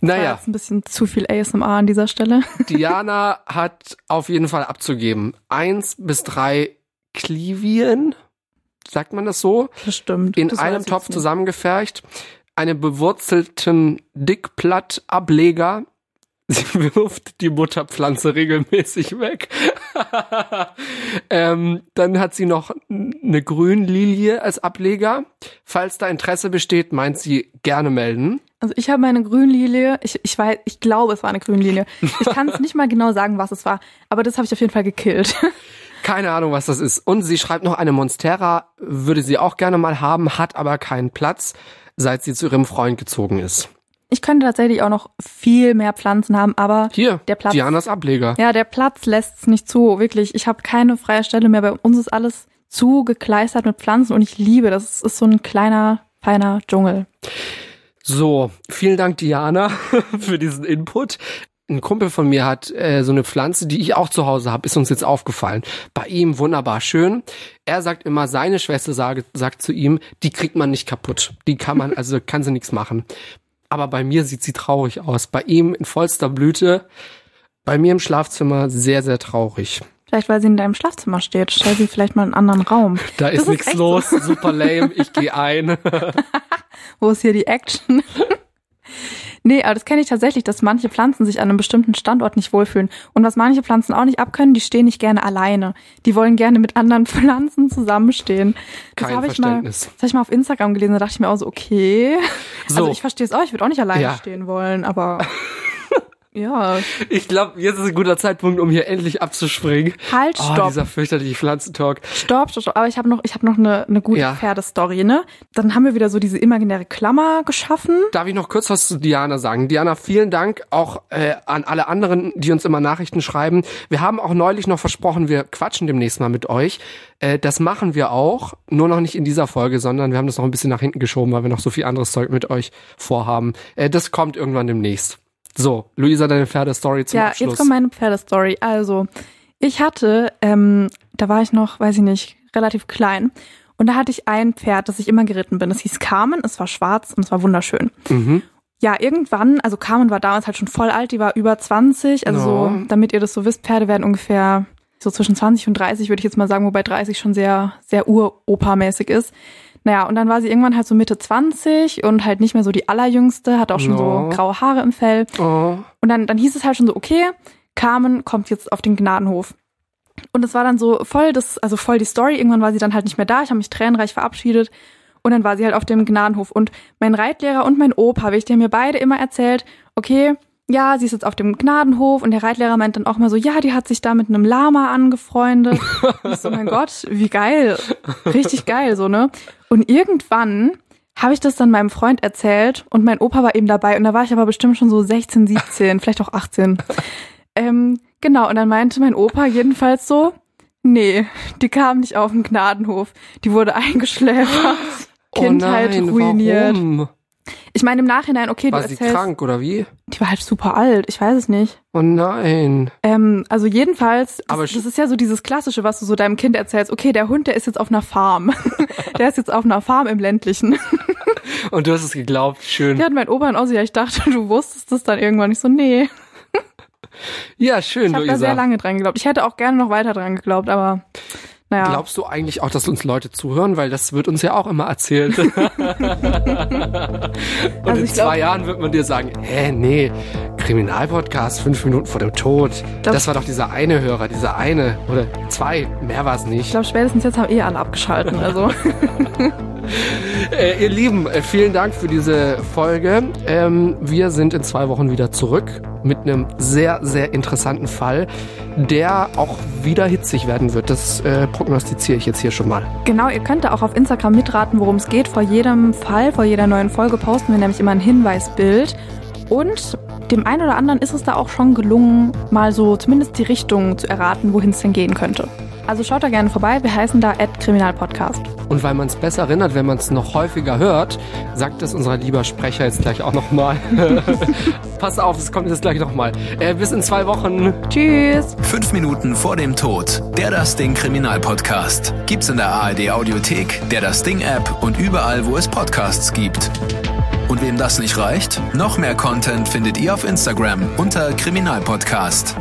war Naja, jetzt ein bisschen zu viel ASMR an dieser Stelle. Diana hat auf jeden Fall abzugeben. Eins bis drei Klivien, sagt man das so? Das stimmt. In Das einem Topf nicht. Einen bewurzelten Dickblattableger. Sie wirft die Mutterpflanze regelmäßig weg. ähm, dann hat sie noch eine Grünlilie als Ableger. Falls da Interesse besteht, meint sie gerne melden. Also ich habe meine Grünlilie, ich, ich weiß, ich glaube, es war eine Grünlilie. Ich kann es nicht mal genau sagen, was es war, aber das habe ich auf jeden Fall gekillt. Keine Ahnung, was das ist. Und sie schreibt noch eine Monstera, würde sie auch gerne mal haben, hat aber keinen Platz, seit sie zu ihrem Freund gezogen ist. Ich könnte tatsächlich auch noch viel mehr Pflanzen haben, aber Hier, der Platz. Dianas Ableger. Ja, der Platz lässt es nicht zu, wirklich. Ich habe keine freie Stelle mehr. Bei uns ist alles zugekleistert mit Pflanzen und ich liebe das. Es ist so ein kleiner, feiner Dschungel. So, vielen Dank, Diana, für diesen Input. Ein Kumpel von mir hat äh, so eine Pflanze, die ich auch zu Hause habe, ist uns jetzt aufgefallen. Bei ihm wunderbar schön. Er sagt immer, seine Schwester sage, sagt zu ihm, die kriegt man nicht kaputt. Die kann man, also kann sie nichts machen. Aber bei mir sieht sie traurig aus. Bei ihm in vollster Blüte. Bei mir im Schlafzimmer sehr, sehr traurig. Vielleicht, weil sie in deinem Schlafzimmer steht. Stell sie vielleicht mal in einen anderen Raum. Da Das ist nichts los, So. super lame, ich gehe ein. Wo ist hier die Action? Nee, aber das kenne ich tatsächlich, dass manche Pflanzen sich an einem bestimmten Standort nicht wohlfühlen. Und was manche Pflanzen auch nicht abkönnen, die stehen nicht gerne alleine. Die wollen gerne mit anderen Pflanzen zusammenstehen. Das Kein habe ich mal, das habe ich mal auf Instagram gelesen, da dachte ich mir auch so, okay. So. Also ich verstehe es auch, ich würde auch nicht alleine Ja. stehen wollen, aber ja. Ich glaube, jetzt ist ein guter Zeitpunkt, um hier endlich abzuspringen. Halt, Oh, stopp. dieser fürchterliche Pflanzentalk. Stopp, stopp, stopp. Aber ich habe noch, ich habe noch eine, eine gute Ja. Pferdestory, ne? Dann haben wir wieder so diese imaginäre Klammer geschaffen. Darf ich noch kurz was zu Diana sagen? Diana, vielen Dank auch äh, an alle anderen, die uns immer Nachrichten schreiben. Wir haben auch neulich noch versprochen, wir quatschen demnächst mal mit euch. Äh, das machen wir auch, nur noch nicht in dieser Folge, sondern wir haben das noch ein bisschen nach hinten geschoben, weil wir noch so viel anderes Zeug mit euch vorhaben. Äh, das kommt irgendwann demnächst. So, Luisa, deine Pferdestory zum ja, Abschluss. jetzt kommt meine Pferdestory. Also, ich hatte ähm, da war ich noch, weiß ich nicht, relativ klein. Und da hatte ich ein Pferd, das ich immer geritten bin. Es hieß Carmen, es war schwarz und es war wunderschön. Mhm. Ja, irgendwann, also Carmen war damals halt schon voll alt, die war über 20. Also Ja. so, damit ihr das so wisst, Pferde werden ungefähr so zwischen 20 und 30, würde ich jetzt mal sagen, wobei 30 schon sehr, sehr uropa-mäßig ist. Naja, und dann war sie irgendwann halt so Mitte 20 und halt nicht mehr so die allerjüngste, hat auch schon No. so graue Haare im Fell. Oh. Und dann, dann hieß es halt schon so, okay, Carmen kommt jetzt auf den Gnadenhof. Und es war dann so voll das, also voll die Story. Irgendwann war sie dann halt nicht mehr da. Ich habe mich tränenreich verabschiedet. Und dann war sie halt auf dem Gnadenhof. Und mein Reitlehrer und mein Opa, die haben mir beide immer erzählt, okay, ja, sie ist jetzt auf dem Gnadenhof. Und der Reitlehrer meint dann auch mal so, ja, die hat sich da mit einem Lama angefreundet. Und ich so, mein Gott, wie geil. Richtig geil, so, ne? Und irgendwann habe ich das dann meinem Freund erzählt und mein Opa war eben dabei und da war ich aber bestimmt schon so 16, 17, vielleicht auch 18. Ähm, genau, und dann meinte mein Opa jedenfalls so, nee, die kam nicht auf den Gnadenhof, die wurde eingeschläfert, Kindheit oh nein, ruiniert. Warum? Ich meine im Nachhinein, okay, War du sie erzählst, krank oder wie? die war halt super alt, ich weiß es nicht. Oh nein. Ähm, also jedenfalls, das, Aber das ist ja so dieses Klassische, was du so deinem Kind erzählst. Okay, der Hund, der ist jetzt auf einer Farm. der ist jetzt auf einer Farm im ländlichen. Und du hast es geglaubt. Schön. Ja, hat mein Opa und so, ja, ich dachte, du wusstest das dann irgendwann. Ich so, nee. Ja, schön, Ich habe da sehr lange dran geglaubt. Ich hätte auch gerne noch weiter dran geglaubt, aber naja. Glaubst du eigentlich auch, dass uns Leute zuhören? Weil das wird uns ja auch immer erzählt. Und Also in ich zwei glaub- Jahren wird man dir sagen, hä, nee, Kriminalpodcast, fünf Minuten vor dem Tod. Glaub- das war doch dieser eine Hörer, dieser eine. Oder zwei, mehr war es ich nicht. glaube, spätestens jetzt haben eh alle abgeschalten. Also Äh, ihr Lieben, äh, vielen Dank für diese Folge. Ähm, wir sind in zwei Wochen wieder zurück mit einem sehr, sehr interessanten Fall, der auch wieder hitzig werden wird. Das äh, prognostiziere ich jetzt hier schon mal. genau, ihr könnt da auch auf Instagram mitraten, worum es geht. Vor jedem Fall, vor jeder neuen Folge posten wir nämlich immer ein Hinweisbild. Und dem einen oder anderen ist es da auch schon gelungen, mal so zumindest die Richtung zu erraten, wohin es denn gehen könnte. Also schaut da gerne vorbei. Wir heißen da Kriminalpodcast. Und weil man es besser erinnert, wenn man es noch häufiger hört, sagt es unser lieber Sprecher jetzt gleich auch nochmal. Pass auf, es kommt jetzt gleich nochmal. Äh, bis in zwei Wochen. Tschüss. Fünf Minuten vor dem Tod. Der Das Ding Kriminalpodcast. Gibt's in der ARD Audiothek, der Das Ding App und überall, wo es Podcasts gibt. Und wem das nicht reicht, noch mehr Content findet ihr auf Instagram unter Kriminalpodcast.